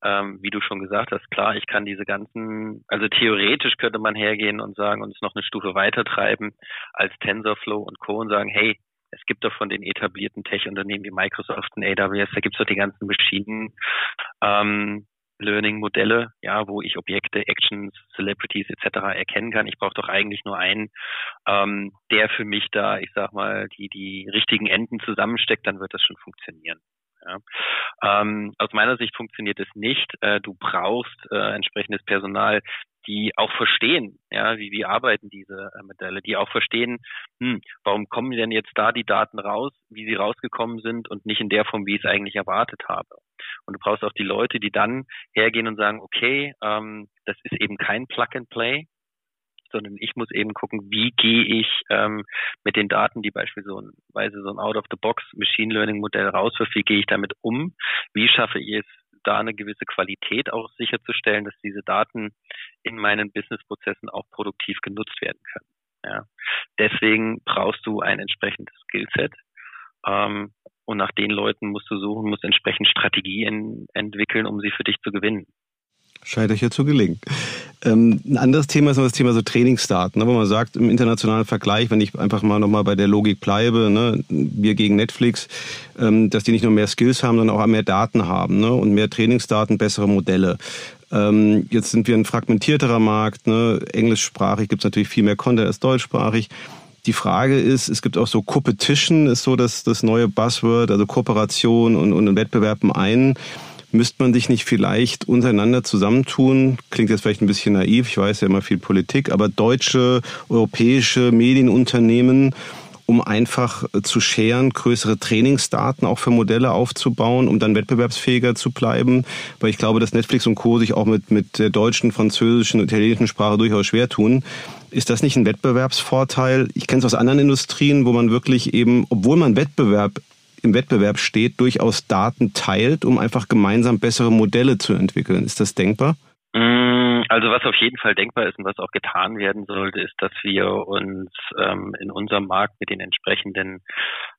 Ähm, wie du schon gesagt hast, klar, ich kann diese ganzen, also theoretisch könnte man hergehen und sagen und es noch eine Stufe weiter treiben als TensorFlow und Co. und sagen, hey, es gibt doch von den etablierten Tech-Unternehmen wie Microsoft und AWS, da gibt es doch die ganzen Maschinen, ähm, Learning-Modelle, ja, wo ich Objekte, Actions, Celebrities etc. erkennen kann. Ich brauche doch eigentlich nur einen, ähm, der für mich da, ich sag mal, die die richtigen Enden zusammensteckt, dann wird das schon funktionieren. Ja. Ähm, aus meiner Sicht funktioniert es nicht. Äh, du brauchst äh, entsprechendes Personal, die auch verstehen, ja, wie, wie arbeiten diese äh, Modelle, die auch verstehen, hm, warum kommen denn jetzt da die Daten raus, wie sie rausgekommen sind und nicht in der Form, wie ich es eigentlich erwartet habe. Und du brauchst auch die Leute, die dann hergehen und sagen, okay, ähm, das ist eben kein Plug and Play, sondern ich muss eben gucken, wie gehe ich ähm, mit den Daten, die beispielsweise so ein Out-of-the-Box Machine Learning Modell rauswirft, wie gehe ich damit um, wie schaffe ich es, da eine gewisse Qualität auch sicherzustellen, dass diese Daten in meinen Businessprozessen auch produktiv genutzt werden können. Ja. Deswegen brauchst du ein entsprechendes Skillset. Ähm, und nach den Leuten musst du suchen, musst entsprechend Strategien entwickeln, um sie für dich zu gewinnen. Scheint euch ja zu gelingen. Ähm, ein anderes Thema ist noch das Thema so Trainingsdaten, ne, wo man sagt, im internationalen Vergleich, wenn ich einfach mal nochmal bei der Logik bleibe, ne, wir gegen Netflix, ähm, dass die nicht nur mehr Skills haben, sondern auch mehr Daten haben ne, und mehr Trainingsdaten, bessere Modelle. Ähm, jetzt sind wir ein fragmentierterer Markt, ne, englischsprachig gibt es natürlich viel mehr Content als deutschsprachig. Die Frage ist, es gibt auch so Competition, ist so das, das neue Buzzword, also Kooperation und, und Wettbewerb im einen. Müsste man sich nicht vielleicht untereinander zusammentun? Klingt jetzt vielleicht ein bisschen naiv, ich weiß ja immer viel Politik, aber deutsche, europäische Medienunternehmen, um einfach zu scheren, größere Trainingsdaten auch für Modelle aufzubauen, um dann wettbewerbsfähiger zu bleiben. Weil ich glaube, dass Netflix und Co. sich auch mit, mit der deutschen, französischen, italienischen Sprache durchaus schwer tun. Ist das nicht ein Wettbewerbsvorteil? Ich kenne es aus anderen Industrien, wo man wirklich eben, obwohl man Wettbewerb im Wettbewerb steht, durchaus Daten teilt, um einfach gemeinsam bessere Modelle zu entwickeln. Ist das denkbar? Mm, also was auf jeden Fall denkbar ist und was auch getan werden sollte, ist, dass wir uns ähm, in unserem Markt mit den entsprechenden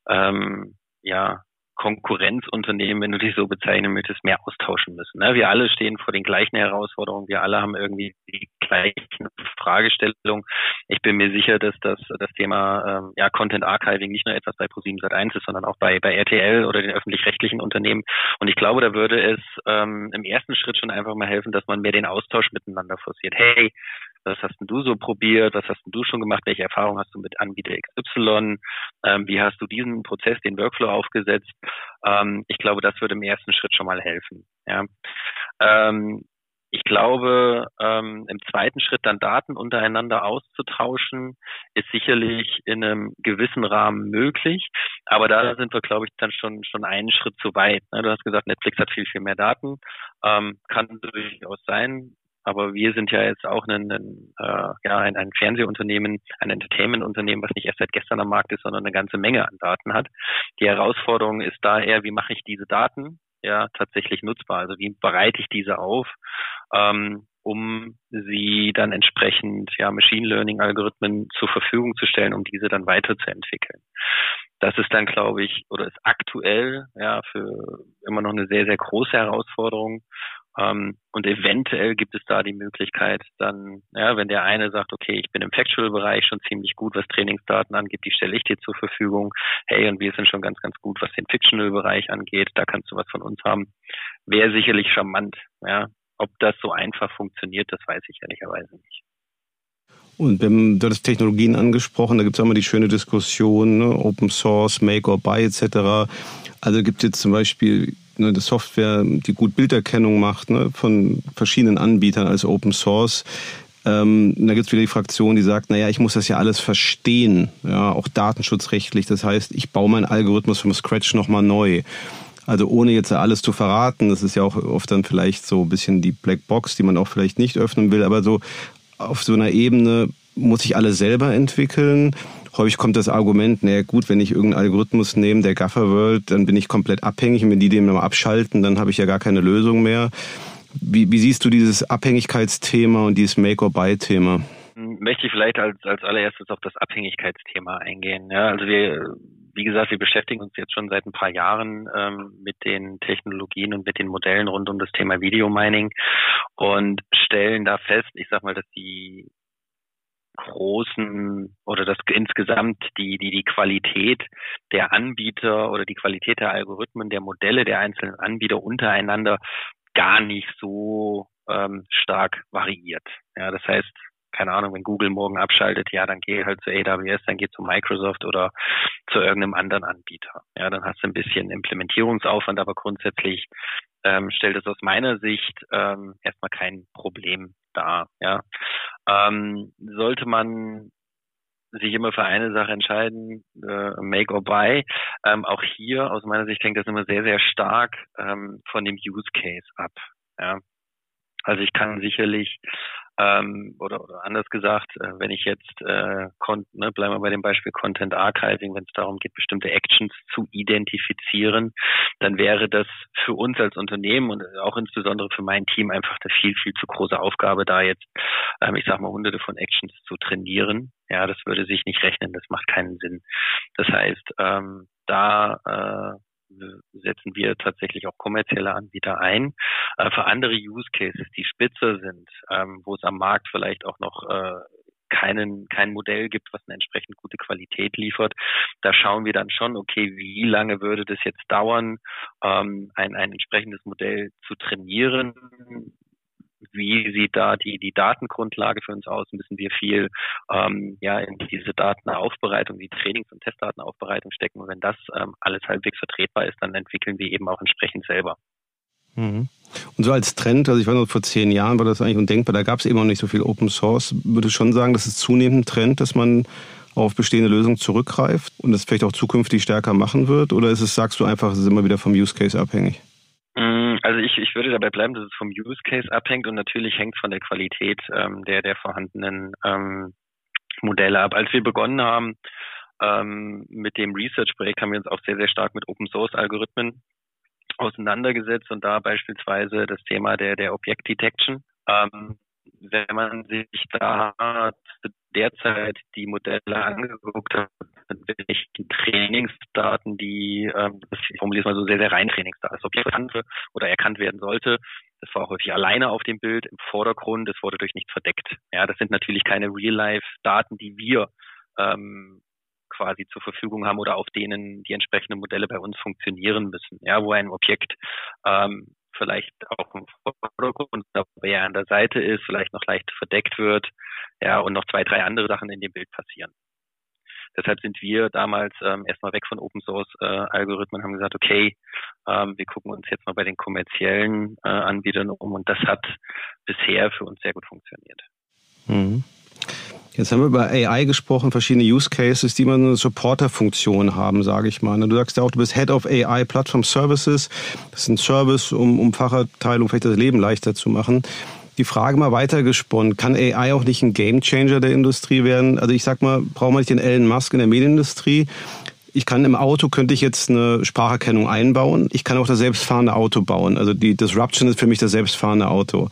ähm, ja, Konkurrenzunternehmen, wenn du dich so bezeichnen möchtest, mehr austauschen müssen. Ne? Wir alle stehen vor den gleichen Herausforderungen, wir alle haben irgendwie die gleichen Fragestellungen. Ich bin mir sicher, dass das, das Thema ähm, ja, Content Archiving nicht nur etwas bei ProSieben Sat1 ist, sondern auch bei, bei RTL oder den öffentlich-rechtlichen Unternehmen. Und ich glaube, da würde es ähm, im ersten Schritt schon einfach mal helfen, dass man mehr den Austausch miteinander forciert. Hey, was hast denn du so probiert? Was hast denn du schon gemacht? Welche Erfahrungen hast du mit Anbieter XY? Ähm, wie hast du diesen Prozess, den Workflow aufgesetzt? Ähm, ich glaube, das würde im ersten Schritt schon mal helfen. Ja. Ähm, ich glaube, ähm, im zweiten Schritt dann Daten untereinander auszutauschen, ist sicherlich in einem gewissen Rahmen möglich. Aber da sind wir, glaube ich, dann schon schon einen Schritt zu weit. Ne? Du hast gesagt, Netflix hat viel, viel mehr Daten. Ähm, kann durchaus sein. Aber wir sind ja jetzt auch ein, ein, äh, ja, ein, ein Fernsehunternehmen, ein Entertainmentunternehmen, was nicht erst seit gestern am Markt ist, sondern eine ganze Menge an Daten hat. Die Herausforderung ist da eher, wie mache ich diese Daten ja tatsächlich nutzbar? Also wie bereite ich diese auf, ähm, um sie dann entsprechend ja Machine Learning Algorithmen zur Verfügung zu stellen, um diese dann weiterzuentwickeln. Das ist dann, glaube ich, oder ist aktuell ja für immer noch eine sehr, sehr große Herausforderung. Ähm, und eventuell gibt es da die Möglichkeit, dann, ja, wenn der eine sagt, okay, ich bin im Factual-Bereich schon ziemlich gut, was Trainingsdaten angeht, die stelle ich dir zur Verfügung. Hey, und wir sind schon ganz, ganz gut, was den Fictional-Bereich angeht, da kannst du was von uns haben. Wäre sicherlich charmant, ja. Ob das so einfach funktioniert, das weiß ich ehrlicherweise nicht. Und wenn du das Technologien angesprochen, da gibt es auch immer die schöne Diskussion, ne? Open Source, Make or Buy etc. Also gibt es jetzt zum Beispiel eine Software, die gut Bilderkennung macht, ne, von verschiedenen Anbietern als Open Source. Ähm, da gibt es wieder die Fraktion, die sagt, naja, ich muss das ja alles verstehen, ja, auch datenschutzrechtlich. Das heißt, ich baue meinen Algorithmus vom Scratch nochmal neu. Also ohne jetzt alles zu verraten, das ist ja auch oft dann vielleicht so ein bisschen die Blackbox, die man auch vielleicht nicht öffnen will, aber so auf so einer Ebene muss ich alles selber entwickeln häufig kommt das Argument, naja gut, wenn ich irgendeinen Algorithmus nehme, der Gaffer World, dann bin ich komplett abhängig und wenn die den mal abschalten, dann habe ich ja gar keine Lösung mehr. Wie, wie siehst du dieses Abhängigkeitsthema und dieses Make-or-Buy-Thema? Möchte ich vielleicht als, als allererstes auf das Abhängigkeitsthema eingehen. Ja, also wir, wie gesagt, wir beschäftigen uns jetzt schon seit ein paar Jahren ähm, mit den Technologien und mit den Modellen rund um das Thema Videomining und stellen da fest, ich sag mal, dass die großen oder das insgesamt die, die, die Qualität der Anbieter oder die Qualität der Algorithmen, der Modelle der einzelnen Anbieter untereinander gar nicht so ähm, stark variiert. Ja, das heißt, keine Ahnung, wenn Google morgen abschaltet, ja, dann geh halt zu AWS, dann geh zu Microsoft oder zu irgendeinem anderen Anbieter. Ja, dann hast du ein bisschen Implementierungsaufwand, aber grundsätzlich ähm, stellt es aus meiner Sicht ähm, erstmal kein Problem dar. Ja, ähm, sollte man sich immer für eine Sache entscheiden, äh, make or buy. Ähm, auch hier aus meiner Sicht hängt das immer sehr, sehr stark ähm, von dem Use Case ab. Ja. Also ich kann sicherlich ähm, oder, oder anders gesagt, äh, wenn ich jetzt, äh, ne, bleiben wir bei dem Beispiel Content Archiving, wenn es darum geht, bestimmte Actions zu identifizieren, dann wäre das für uns als Unternehmen und auch insbesondere für mein Team einfach eine viel, viel zu große Aufgabe, da jetzt, ähm, ich sag mal, hunderte von Actions zu trainieren. Ja, das würde sich nicht rechnen, das macht keinen Sinn. Das heißt, ähm, da äh, setzen wir tatsächlich auch kommerzielle Anbieter ein. Äh, für andere Use Cases, die spitzer sind, ähm, wo es am Markt vielleicht auch noch äh, keinen, kein Modell gibt, was eine entsprechend gute Qualität liefert. Da schauen wir dann schon, okay, wie lange würde das jetzt dauern, ähm, ein, ein entsprechendes Modell zu trainieren? Wie sieht da die, die Datengrundlage für uns aus? Müssen wir viel ähm, ja, in diese Datenaufbereitung, die Trainings- und Testdatenaufbereitung stecken? Und wenn das ähm, alles halbwegs vertretbar ist, dann entwickeln wir eben auch entsprechend selber. Mhm. Und so als Trend, also ich weiß noch, vor zehn Jahren war das eigentlich undenkbar, da gab es eben noch nicht so viel Open Source. Würde ich schon sagen, das ist zunehmend ein Trend, dass man auf bestehende Lösungen zurückgreift und das vielleicht auch zukünftig stärker machen wird? Oder ist es, sagst du einfach, es ist immer wieder vom Use Case abhängig? Mm, also ich, ich würde dabei bleiben, dass es vom Use Case abhängt und natürlich hängt es von der Qualität ähm, der, der vorhandenen ähm, Modelle ab. Als wir begonnen haben ähm, mit dem Research-Projekt, haben wir uns auch sehr, sehr stark mit Open Source Algorithmen auseinandergesetzt und da beispielsweise das Thema der, der Object Detection. Ähm, wenn man sich da derzeit die Modelle angeguckt hat, mit welchen Trainingsdaten, die, ähm, ich formuliere es mal so, sehr, sehr rein Trainingsdaten, das Objekt erkannt oder erkannt werden sollte, das war häufig alleine auf dem Bild im Vordergrund, das wurde durch nichts verdeckt. Ja, das sind natürlich keine Real-Life-Daten, die wir ähm, quasi zur Verfügung haben oder auf denen die entsprechenden Modelle bei uns funktionieren müssen. Ja, wo ein Objekt ähm, vielleicht auch im Vordergrund, aber eher an der Seite ist, vielleicht noch leicht verdeckt wird, ja, und noch zwei, drei andere Sachen in dem Bild passieren. Deshalb sind wir damals ähm, erstmal weg von Open Source äh, Algorithmen, haben gesagt, okay, ähm, wir gucken uns jetzt mal bei den kommerziellen äh, Anbietern um und das hat bisher für uns sehr gut funktioniert. Mhm. Jetzt haben wir über AI gesprochen, verschiedene Use Cases, die man eine Supporter-Funktion haben, sage ich mal. Du sagst ja auch, du bist Head of AI Platform Services. Das ist ein Service, um, um Fachabteilung vielleicht das Leben leichter zu machen. Die Frage mal weitergesponnen, kann AI auch nicht ein Gamechanger der Industrie werden? Also ich sag mal, brauchen wir nicht den Elon Musk in der Medienindustrie? Ich kann im Auto, könnte ich jetzt eine Spracherkennung einbauen. Ich kann auch das selbstfahrende Auto bauen. Also die Disruption ist für mich das selbstfahrende Auto.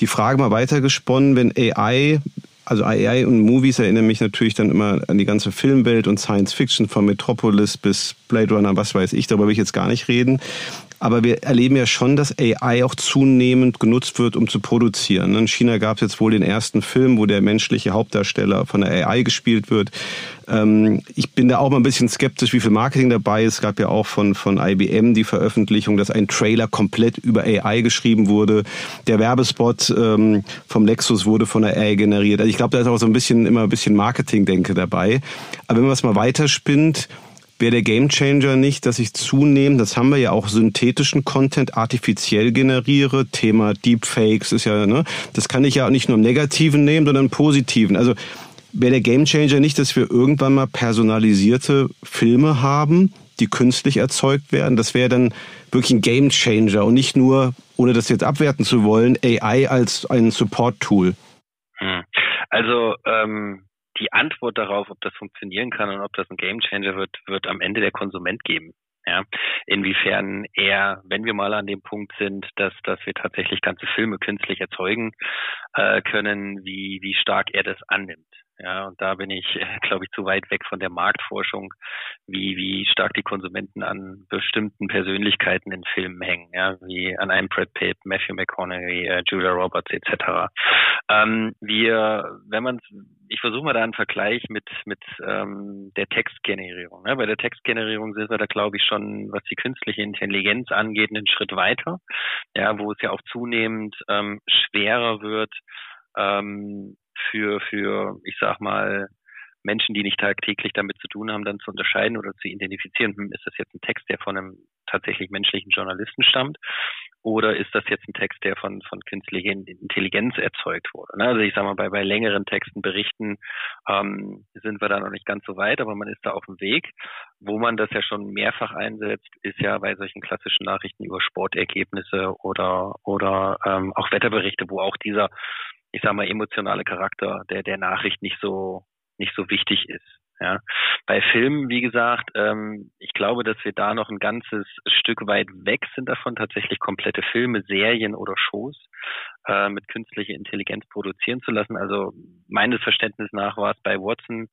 Die Frage mal weitergesponnen, wenn AI also AI und Movies erinnern mich natürlich dann immer an die ganze Filmwelt und Science Fiction von Metropolis bis Blade Runner, was weiß ich, darüber will ich jetzt gar nicht reden. Aber wir erleben ja schon, dass AI auch zunehmend genutzt wird, um zu produzieren. In China gab es jetzt wohl den ersten Film, wo der menschliche Hauptdarsteller von der AI gespielt wird. Ähm, ich bin da auch mal ein bisschen skeptisch, wie viel Marketing dabei ist. Es gab ja auch von, von IBM die Veröffentlichung, dass ein Trailer komplett über AI geschrieben wurde. Der Werbespot ähm, vom Lexus wurde von der AI generiert. Also ich glaube, da ist auch so ein bisschen immer ein bisschen Marketing-Denke dabei. Aber wenn man es mal weiterspinnt, wäre der Gamechanger nicht, dass ich zunehmend, das haben wir ja auch, synthetischen Content artifiziell generiere. Thema Deepfakes ist ja, ne, das kann ich ja nicht nur im Negativen nehmen, sondern im Positiven. Also wäre der Gamechanger nicht, dass wir irgendwann mal personalisierte Filme haben, die künstlich erzeugt werden? Das wäre dann wirklich ein Gamechanger und nicht nur, ohne das jetzt abwerten zu wollen, AI als ein Support-Tool. Hm. Also ähm, die Antwort darauf, ob das funktionieren kann und ob das ein Gamechanger wird, wird am Ende der Konsument geben. Ja, inwiefern er, wenn wir mal an dem Punkt sind, dass, dass wir tatsächlich ganze Filme künstlich erzeugen äh, können, wie, wie stark er das annimmt. Ja, und da bin ich, glaube ich, zu weit weg von der Marktforschung, wie, wie stark die Konsumenten an bestimmten Persönlichkeiten in Filmen hängen, ja, wie an einem Brad Pitt, Matthew McConaughey, äh, Julia Roberts etc. Ähm, wir, wenn man, ich versuche mal da einen Vergleich mit mit ähm, der Textgenerierung. Ne? Bei der Textgenerierung sind wir da, glaube ich, schon, was die künstliche Intelligenz angeht, einen Schritt weiter, ja, wo es ja auch zunehmend ähm, schwerer wird, ähm, für, für, ich sag mal, Menschen, die nicht tagtäglich damit zu tun haben, dann zu unterscheiden oder zu identifizieren, hm, ist das jetzt ein Text, der von einem tatsächlich menschlichen Journalisten stammt oder ist das jetzt ein Text, der von, von künstlicher Intelligenz erzeugt wurde. Ne? Also ich sage mal, bei, bei längeren Texten, Berichten ähm, sind wir da noch nicht ganz so weit, aber man ist da auf dem Weg. Wo man das ja schon mehrfach einsetzt, ist ja bei solchen klassischen Nachrichten über Sportergebnisse oder, oder ähm, auch Wetterberichte, wo auch dieser ich sag mal, emotionale Charakter der, der Nachricht nicht so, nicht so wichtig ist. Ja. Bei Filmen, wie gesagt, ähm, ich glaube, dass wir da noch ein ganzes Stück weit weg sind davon, tatsächlich komplette Filme, Serien oder Shows äh, mit künstlicher Intelligenz produzieren zu lassen. Also meines Verständnisses nach war es bei Watson,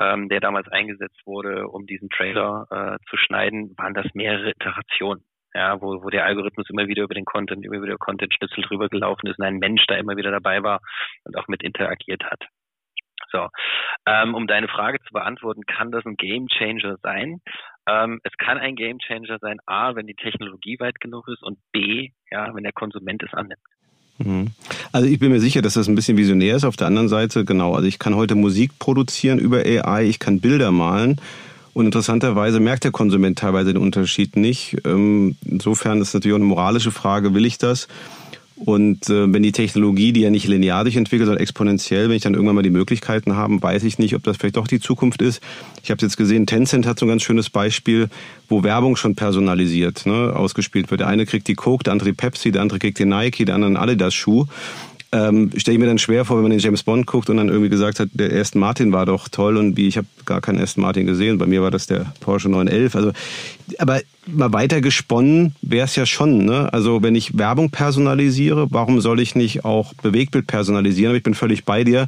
ähm, der damals eingesetzt wurde, um diesen Trailer äh, zu schneiden, waren das mehrere Iterationen ja, wo, wo der Algorithmus immer wieder über den Content, immer wieder Content-Schnitzel drüber gelaufen ist und ein Mensch da immer wieder dabei war und auch mit interagiert hat. So, ähm, um deine Frage zu beantworten, kann das ein Game Changer sein? Ähm, es kann ein Game Changer sein, a, wenn die Technologie weit genug ist und b, ja, wenn der Konsument es annimmt. Mhm. Also ich bin mir sicher, dass das ein bisschen visionär ist. Auf der anderen Seite, genau, also ich kann heute Musik produzieren über AI, ich kann Bilder malen und interessanterweise merkt der Konsument teilweise den Unterschied nicht. Ähm, insofern ist es natürlich auch eine moralische Frage, will ich das? Und äh, wenn die Technologie, die ja nicht linear sich entwickelt, sondern exponentiell, wenn ich dann irgendwann mal die Möglichkeiten habe, weiß ich nicht, ob das vielleicht doch die Zukunft ist. Ich habe jetzt gesehen, Tencent hat so ein ganz schönes Beispiel, wo Werbung schon personalisiert ne, ausgespielt wird. Der eine kriegt die Coke, der andere die Pepsi, der andere kriegt den Nike, der andere alle das Schuh ähm, stelle ich mir dann schwer vor, wenn man den James Bond guckt und dann irgendwie gesagt hat, der Aston Martin war doch toll und wie ich habe gar keinen Aston Martin gesehen. Bei mir war das der Porsche 911. Also, aber mal weiter gesponnen wäre es ja schon. Ne? Also wenn ich Werbung personalisiere, warum soll ich nicht auch Bewegtbild personalisieren? Aber ich bin völlig bei dir.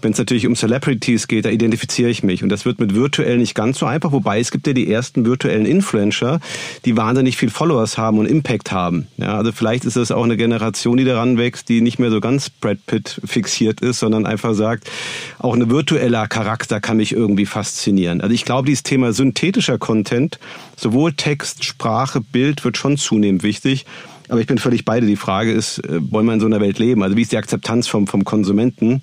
Wenn es natürlich um Celebrities geht, da identifiziere ich mich. Und das wird mit virtuell nicht ganz so einfach. Wobei es gibt ja die ersten virtuellen Influencer, die wahnsinnig viel Followers haben und Impact haben. Ja, also vielleicht ist es auch eine Generation, die daran wächst, die nicht mehr so ganz Brad Pitt fixiert ist, sondern einfach sagt, auch ein virtueller Charakter kann mich irgendwie faszinieren. Also ich glaube, dieses Thema synthetischer Content, sowohl Text, Sprache, Bild wird schon zunehmend wichtig. Aber ich bin völlig beide. Die Frage ist, äh, wollen wir in so einer Welt leben? Also wie ist die Akzeptanz vom, vom Konsumenten?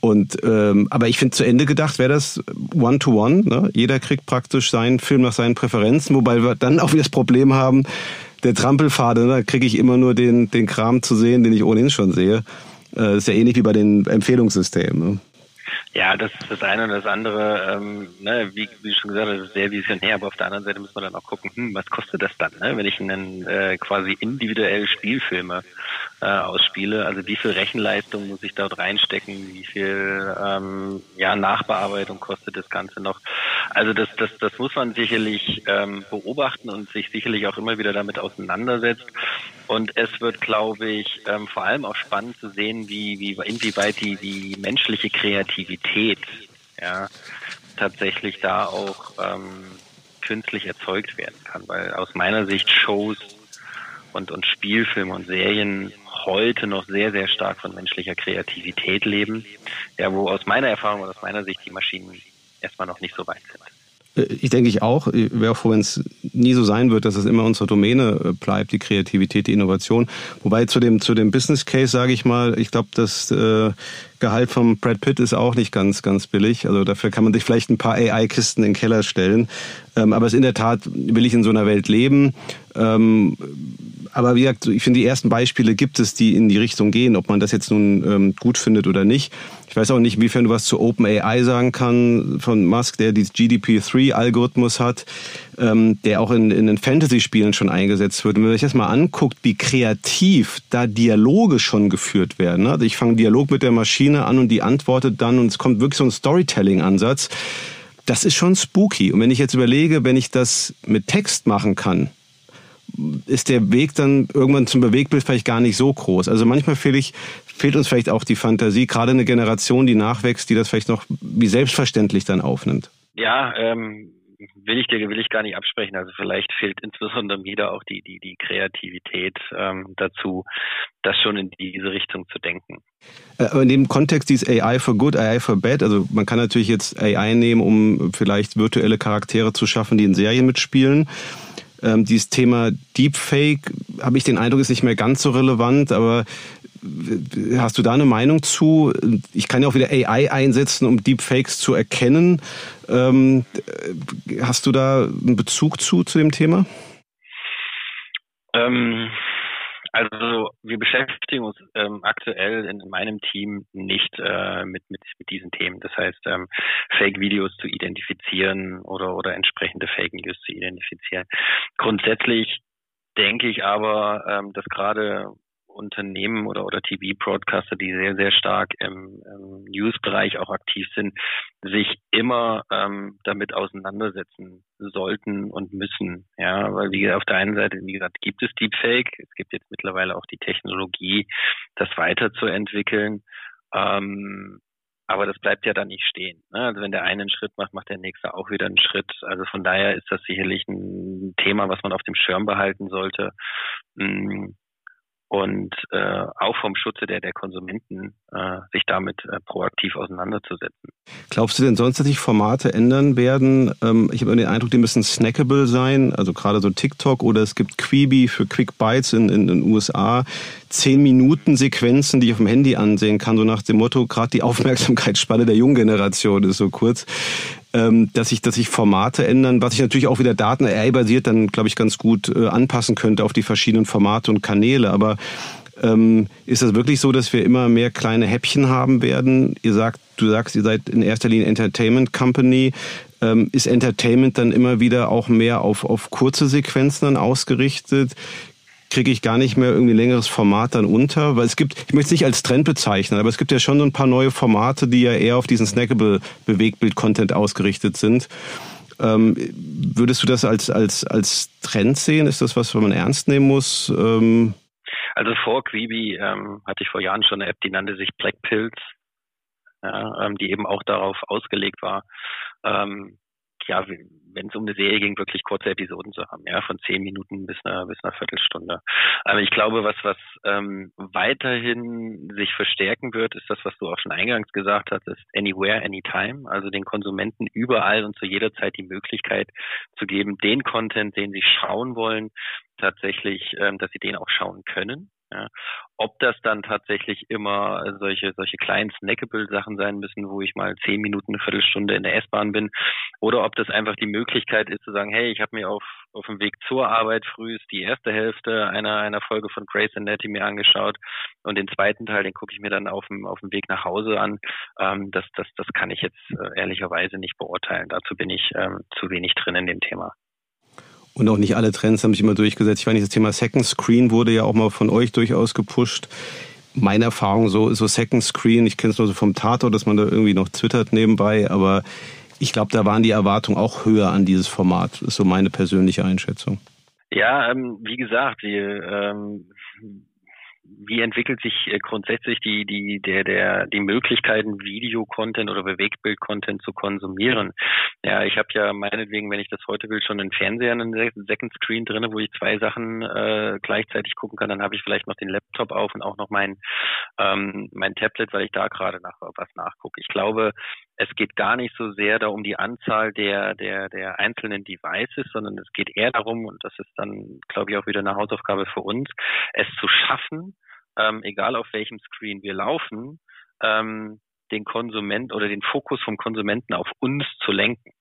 Und ähm, aber ich finde zu Ende gedacht wäre das one to one. Ne? Jeder kriegt praktisch seinen Film nach seinen Präferenzen, wobei wir dann auch wieder das Problem haben, der Trampelpfade, ne? da kriege ich immer nur den den Kram zu sehen, den ich ohnehin schon sehe. Äh, ist ja ähnlich wie bei den Empfehlungssystemen. Ne? Ja, das ist das eine und das andere, ähm, ne, wie, wie schon gesagt, das ist sehr visionär, aber auf der anderen Seite muss man dann auch gucken, hm, was kostet das dann, ne, wenn ich einen äh, quasi individuell Spielfilme äh, ausspiele, also wie viel Rechenleistung muss ich dort reinstecken, wie viel ähm, ja, Nachbearbeitung kostet das Ganze noch. Also das, das, das muss man sicherlich ähm, beobachten und sich sicherlich auch immer wieder damit auseinandersetzt. Und es wird, glaube ich, ähm, vor allem auch spannend zu sehen, wie, wie inwieweit die, die menschliche Kreativität ja, tatsächlich da auch ähm, künstlich erzeugt werden kann. Weil aus meiner Sicht Shows und, und Spielfilme und Serien heute noch sehr, sehr stark von menschlicher Kreativität leben, ja, wo aus meiner Erfahrung und aus meiner Sicht die Maschinen erstmal noch nicht so weit sind. Ich denke ich auch. Ich wäre froh, wenn es nie so sein wird, dass es immer unsere Domäne äh, bleibt, die Kreativität, die Innovation. Wobei zu dem, zu dem Business Case sage ich mal, ich glaube, das äh, Gehalt vom Brad Pitt ist auch nicht ganz, ganz billig. Also dafür kann man sich vielleicht ein paar AI-Kisten in den Keller stellen. Ähm, aber es in der Tat will ich in so einer Welt leben. Ähm, aber wie gesagt, ich finde, die ersten Beispiele gibt es, die in die Richtung gehen, ob man das jetzt nun ähm, gut findet oder nicht. Ich weiß auch nicht, inwiefern du was zu OpenAI sagen kann von Musk, der dieses GDP-3-Algorithmus hat, ähm, der auch in, in den Fantasy-Spielen schon eingesetzt wird. Und wenn man sich das mal anguckt, wie kreativ da Dialoge schon geführt werden. Ne? Also ich fange Dialog mit der Maschine an und die antwortet dann und es kommt wirklich so ein Storytelling-Ansatz. Das ist schon spooky. Und wenn ich jetzt überlege, wenn ich das mit Text machen kann, ist der Weg dann irgendwann zum Bewegtbild vielleicht gar nicht so groß. Also manchmal fehl ich, fehlt uns vielleicht auch die Fantasie, gerade eine Generation, die nachwächst, die das vielleicht noch wie selbstverständlich dann aufnimmt. Ja, ähm, will ich dir will ich gar nicht absprechen. Also vielleicht fehlt insbesondere da auch die die die Kreativität ähm, dazu, das schon in diese Richtung zu denken. Äh, in dem Kontext dieses AI for Good, AI for Bad, also man kann natürlich jetzt AI nehmen, um vielleicht virtuelle Charaktere zu schaffen, die in Serien mitspielen. Ähm, dieses Thema Deepfake, habe ich den Eindruck, ist nicht mehr ganz so relevant, aber hast du da eine Meinung zu? Ich kann ja auch wieder AI einsetzen, um Deepfakes zu erkennen. Ähm, hast du da einen Bezug zu, zu dem Thema? Ähm, also wir beschäftigen uns ähm, aktuell in meinem Team nicht äh, mit, mit, mit diesen Themen. Das heißt, ähm, Fake-Videos zu identifizieren oder, oder entsprechende Fake-News zu identifizieren. Grundsätzlich denke ich aber, ähm, dass gerade Unternehmen oder, oder TV-Broadcaster, die sehr, sehr stark im, im News-Bereich auch aktiv sind, sich immer ähm, damit auseinandersetzen sollten und müssen. Ja, weil wie auf der einen Seite, wie gesagt, gibt es Deepfake, es gibt jetzt mittlerweile auch die Technologie, das weiterzuentwickeln. Ähm, aber das bleibt ja dann nicht stehen. Ne? Also wenn der eine einen Schritt macht, macht der nächste auch wieder einen Schritt. Also von daher ist das sicherlich ein Thema, was man auf dem Schirm behalten sollte. Mm, und äh, auch vom Schutze der, der Konsumenten äh, sich damit äh, proaktiv auseinanderzusetzen. Glaubst du denn sonst, dass sich Formate ändern werden? Ähm, ich habe den Eindruck, die müssen snackable sein, also gerade so TikTok oder es gibt Quibi für Quick Bites in, in den USA. Zehn Minuten Sequenzen, die ich auf dem Handy ansehen kann, so nach dem Motto, gerade die Aufmerksamkeitsspanne der jungen Generation ist so kurz ähm, dass sich dass sich Formate ändern, was sich natürlich auch wieder Daten AI-basiert dann, glaube ich, ganz gut äh, anpassen könnte auf die verschiedenen Formate und Kanäle. Aber ähm, ist das wirklich so, dass wir immer mehr kleine Häppchen haben werden? Ihr sagt, du sagst, ihr seid in erster Linie Entertainment Company. Ähm, ist Entertainment dann immer wieder auch mehr auf, auf kurze Sequenzen dann ausgerichtet? Kriege ich gar nicht mehr irgendwie längeres Format dann unter, weil es gibt, ich möchte es nicht als Trend bezeichnen, aber es gibt ja schon ein paar neue Formate, die ja eher auf diesen snackable Bewegtbild-Content ausgerichtet sind. Ähm, würdest du das als, als, als Trend sehen? Ist das was, was man ernst nehmen muss? Ähm also vor Quibi ähm, hatte ich vor Jahren schon eine App, die nannte sich Black Pills, ja, ähm, die eben auch darauf ausgelegt war, ähm, ja, wenn es um eine Serie ging, wirklich kurze Episoden zu haben, ja, von zehn Minuten bis einer bis einer Viertelstunde. Aber ich glaube, was was ähm, weiterhin sich verstärken wird, ist das, was du auch schon eingangs gesagt hast, ist Anywhere, Anytime, also den Konsumenten überall und zu jeder Zeit die Möglichkeit zu geben, den Content, den sie schauen wollen, tatsächlich, ähm, dass sie den auch schauen können. Ja. Ob das dann tatsächlich immer solche, solche kleinen snackable Sachen sein müssen, wo ich mal zehn Minuten, eine Viertelstunde in der S-Bahn bin, oder ob das einfach die Möglichkeit ist zu sagen, hey, ich habe mir auf, auf dem Weg zur Arbeit frühest die erste Hälfte einer, einer Folge von Grey's Anatomy angeschaut und den zweiten Teil, den gucke ich mir dann auf dem, auf dem Weg nach Hause an. Ähm, das, das, das kann ich jetzt äh, ehrlicherweise nicht beurteilen. Dazu bin ich ähm, zu wenig drin in dem Thema. Und auch nicht alle Trends haben sich immer durchgesetzt. Ich weiß nicht, das Thema Second Screen wurde ja auch mal von euch durchaus gepusht. Meine Erfahrung so, so Second Screen, ich kenne es nur so vom Tato, dass man da irgendwie noch twittert nebenbei, aber ich glaube, da waren die Erwartungen auch höher an dieses Format. Das ist so meine persönliche Einschätzung. Ja, ähm, wie gesagt, die, ähm, wie entwickelt sich äh, grundsätzlich die, die, der, der, die Möglichkeiten, Videocontent oder Bewegtbild-Content zu konsumieren? Ja, ich habe ja meinetwegen, wenn ich das heute will, schon einen Fernseher, einen Second Screen drin, wo ich zwei Sachen äh, gleichzeitig gucken kann. Dann habe ich vielleicht noch den Laptop auf und auch noch mein, ähm, mein Tablet, weil ich da gerade nach was nachgucke. Ich glaube, es geht gar nicht so sehr da um die Anzahl der, der, der einzelnen Devices, sondern es geht eher darum, und das ist dann, glaube ich, auch wieder eine Hausaufgabe für uns, es zu schaffen, ähm, egal auf welchem Screen wir laufen, ähm, den Konsument oder den Fokus vom Konsumenten auf uns zu lenken.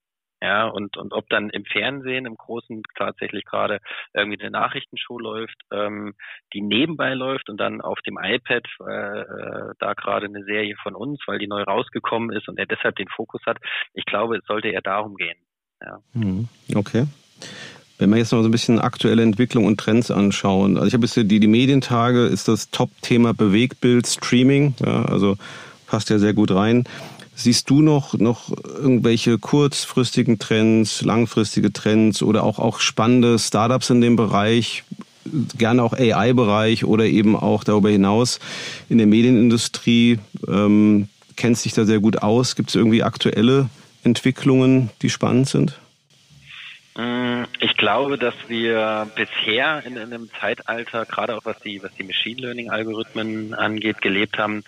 Ja, und, und ob dann im Fernsehen im Großen tatsächlich gerade irgendwie eine Nachrichtenshow läuft, ähm, die nebenbei läuft und dann auf dem iPad äh, äh, da gerade eine Serie von uns, weil die neu rausgekommen ist und er deshalb den Fokus hat. Ich glaube, es sollte eher darum gehen. Ja. Mhm. Okay. Wenn wir jetzt noch so ein bisschen aktuelle Entwicklung und Trends anschauen. Also ich habe jetzt die, die Medientage ist das Top-Thema Bewegtbild, Streaming. Ja, also passt ja sehr gut rein. Siehst du noch, noch irgendwelche kurzfristigen Trends, langfristige Trends oder auch, auch spannende Startups in dem Bereich, gerne auch AI-Bereich oder eben auch darüber hinaus in der Medienindustrie? Ähm, kennst dich da sehr gut aus? Gibt es irgendwie aktuelle Entwicklungen, die spannend sind? Mm, ich glaube, dass wir bisher in, in einem Zeitalter, gerade auch was die, was die Machine Learning Algorithmen angeht, gelebt haben,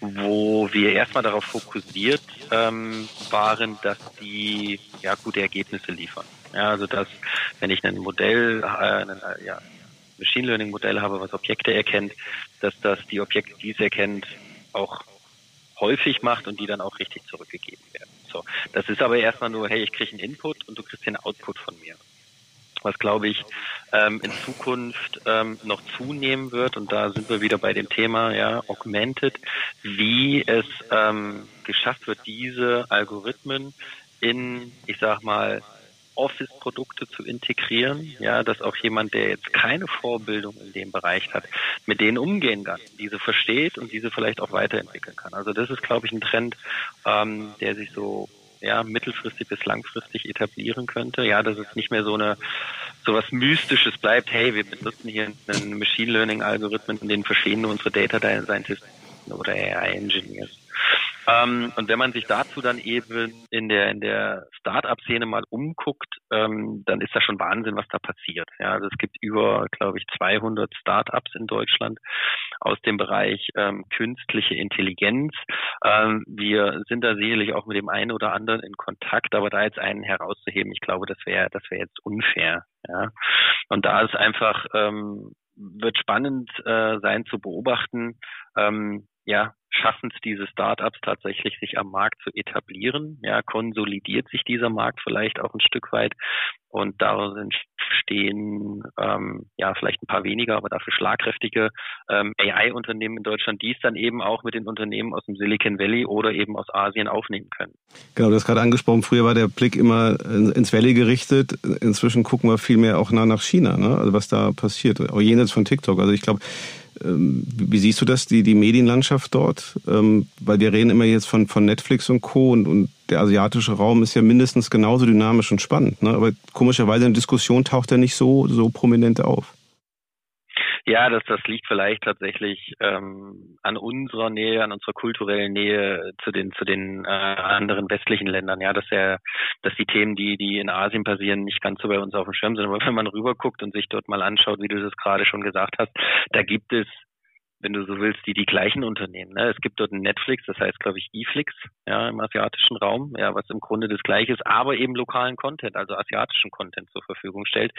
wo wir erstmal darauf fokussiert ähm, waren, dass die ja gute Ergebnisse liefern. Ja, also dass, wenn ich ein Modell, äh, ein, äh, ja, Machine Learning Modell habe, was Objekte erkennt, dass das die Objekte, die es erkennt, auch häufig macht und die dann auch richtig zurückgegeben werden. So, das ist aber erstmal nur, hey, ich kriege einen Input und du kriegst den Output von mir. Was glaube ich ähm, in Zukunft ähm, noch zunehmen wird und da sind wir wieder bei dem Thema ja Augmented, wie es ähm, geschafft wird, diese Algorithmen in, ich sag mal, Office-Produkte zu integrieren, ja, dass auch jemand, der jetzt keine Vorbildung in dem Bereich hat, mit denen umgehen kann, diese versteht und diese vielleicht auch weiterentwickeln kann. Also das ist, glaube ich, ein Trend, ähm, der sich so ja, mittelfristig bis langfristig etablieren könnte. Ja, dass es nicht mehr so eine so was Mystisches bleibt, hey, wir benutzen hier einen Machine Learning Algorithmen, in denen verstehen nur unsere Data Scientists oder AI Engineers. Ähm, und wenn man sich dazu dann eben in der, in der Start-up-Szene mal umguckt, ähm, dann ist das schon Wahnsinn, was da passiert. Ja, also es gibt über, glaube ich, 200 Start-ups in Deutschland aus dem Bereich ähm, künstliche Intelligenz. Ähm, wir sind da sicherlich auch mit dem einen oder anderen in Kontakt, aber da jetzt einen herauszuheben, ich glaube, das wäre, das wäre jetzt unfair. Ja, und da ist einfach ähm, wird spannend äh, sein zu beobachten, ähm, ja, schaffen es diese Startups tatsächlich, sich am Markt zu etablieren? Ja, konsolidiert sich dieser Markt vielleicht auch ein Stück weit und daraus entstehen ähm, ja vielleicht ein paar weniger, aber dafür schlagkräftige ähm, AI-Unternehmen in Deutschland, die es dann eben auch mit den Unternehmen aus dem Silicon Valley oder eben aus Asien aufnehmen können. Genau, du hast gerade angesprochen, früher war der Blick immer ins Valley gerichtet. Inzwischen gucken wir viel mehr auch nach China, ne? also was da passiert, auch jenseits von TikTok. Also ich glaube, wie siehst du das, die, die Medienlandschaft dort? Ähm, weil wir reden immer jetzt von, von Netflix und Co. Und, und der asiatische Raum ist ja mindestens genauso dynamisch und spannend. Ne? Aber komischerweise in der Diskussion taucht er nicht so, so prominent auf. Ja, das, das liegt vielleicht tatsächlich ähm, an unserer Nähe, an unserer kulturellen Nähe zu den zu den äh, anderen westlichen Ländern. Ja, dass er, dass die Themen, die die in Asien passieren, nicht ganz so bei uns auf dem Schirm sind. Aber wenn man rüberguckt und sich dort mal anschaut, wie du das gerade schon gesagt hast, da gibt es wenn du so willst, die die gleichen Unternehmen. Ne? Es gibt dort ein Netflix, das heißt, glaube ich, eFlix, ja, im asiatischen Raum, ja, was im Grunde das Gleiche ist, aber eben lokalen Content, also asiatischen Content zur Verfügung stellt.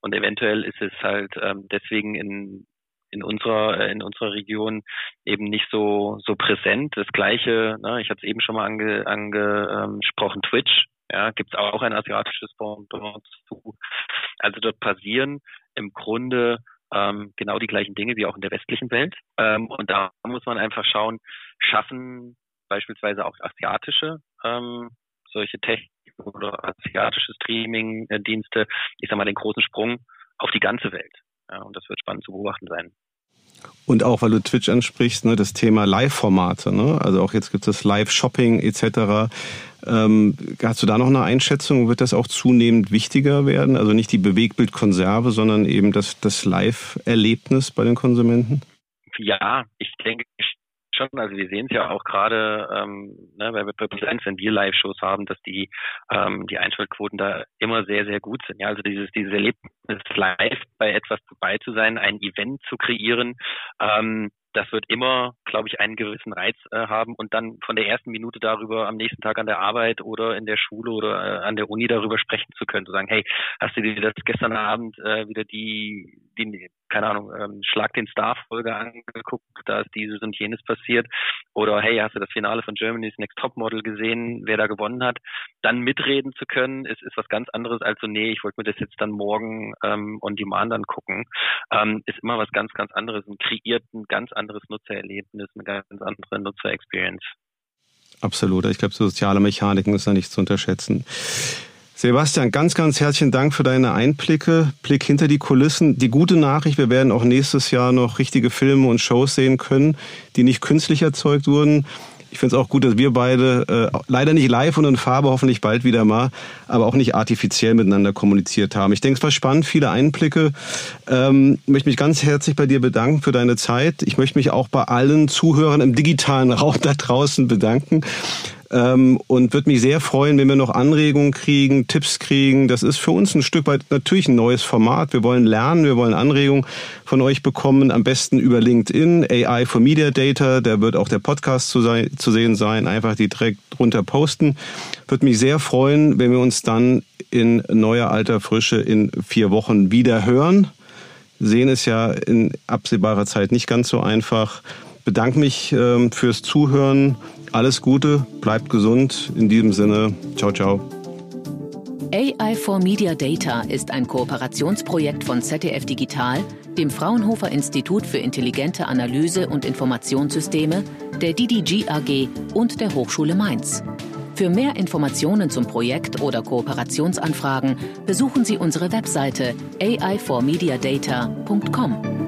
Und eventuell ist es halt ähm, deswegen in in unserer äh, in unserer Region eben nicht so so präsent. Das Gleiche, ne, ich hatte es eben schon mal ange, angesprochen, Twitch. Ja, gibt es auch ein asiatisches Pendant zu. Also dort passieren im Grunde ähm, genau die gleichen Dinge wie auch in der westlichen Welt. Ähm, und da muss man einfach schauen, schaffen beispielsweise auch asiatische ähm, solche Technik oder asiatische Streaming-Dienste, ich sag mal, den großen Sprung auf die ganze Welt. Ja, und das wird spannend zu beobachten sein. Und auch, weil du Twitch ansprichst, ne, das Thema Live-Formate. Ne? Also auch jetzt gibt es Live-Shopping etc. Ähm, hast du da noch eine Einschätzung? Wird das auch zunehmend wichtiger werden? Also nicht die Bewegtbildkonserve, sondern eben das, das Live-Erlebnis bei den Konsumenten? ja, ich denke schon, also wir sehen es ja auch gerade ähm, ne, bei Präsenz, wenn wir Live-Shows haben, dass die ähm, die Einschaltquoten da immer sehr, sehr gut sind. Ja, also dieses dieses Erlebnis live bei etwas dabei zu sein, ein Event zu kreieren, ähm, das wird immer, glaube ich, einen gewissen Reiz äh, haben und dann von der ersten Minute darüber am nächsten Tag an der Arbeit oder in der Schule oder äh, an der Uni darüber sprechen zu können, zu sagen, hey, hast du dir das gestern Abend äh, wieder die, die keine Ahnung, ähm, Schlag den Star-Folge angeguckt, da ist dieses und jenes passiert oder hey, hast du das Finale von Germany's Next Topmodel gesehen, wer da gewonnen hat, dann mitreden zu können, ist, ist was ganz anderes als so, nee, ich wollte mir das jetzt dann morgen ähm, on demand angucken, ähm, ist immer was ganz, ganz anderes und kreiert ein ganz anderes Nutzererlebnis, eine ganz andere Nutzer-Experience. Absolut. Ich glaube, soziale Mechaniken ist da nicht zu unterschätzen. Sebastian, ganz, ganz herzlichen Dank für deine Einblicke, Blick hinter die Kulissen. Die gute Nachricht, wir werden auch nächstes Jahr noch richtige Filme und Shows sehen können, die nicht künstlich erzeugt wurden. Ich finde es auch gut, dass wir beide äh, leider nicht live und in Farbe, hoffentlich bald wieder mal, aber auch nicht artifiziell miteinander kommuniziert haben. Ich denke, es war spannend, viele Einblicke. Ähm, möchte mich ganz herzlich bei dir bedanken für deine Zeit. Ich möchte mich auch bei allen Zuhörern im digitalen Raum da draußen bedanken ähm, und würde mich sehr freuen, wenn wir noch Anregungen kriegen, Tipps kriegen. Das ist für uns ein Stück weit natürlich ein neues Format. Wir wollen lernen, wir wollen Anregungen von euch bekommen, am besten über LinkedIn, AI for Media Data, da wird auch der Podcast zu, sein, zu sehen sein, einfach die direkt drunter posten. Würde mich sehr freuen, wenn wir uns dann in neuer alter Frische in vier Wochen wieder hören. Sehen ist ja in absehbarer Zeit nicht ganz so einfach. Bedanke mich ähm, fürs Zuhören alles Gute, bleibt gesund. In diesem Sinne, ciao, ciao. AI for Media Data ist ein Kooperationsprojekt von ZDF Digital, dem Fraunhofer Institut für intelligente Analyse und Informationssysteme, der DDG AG und der Hochschule Mainz. Für mehr Informationen zum Projekt oder Kooperationsanfragen besuchen Sie unsere Webseite ai4mediadata.com.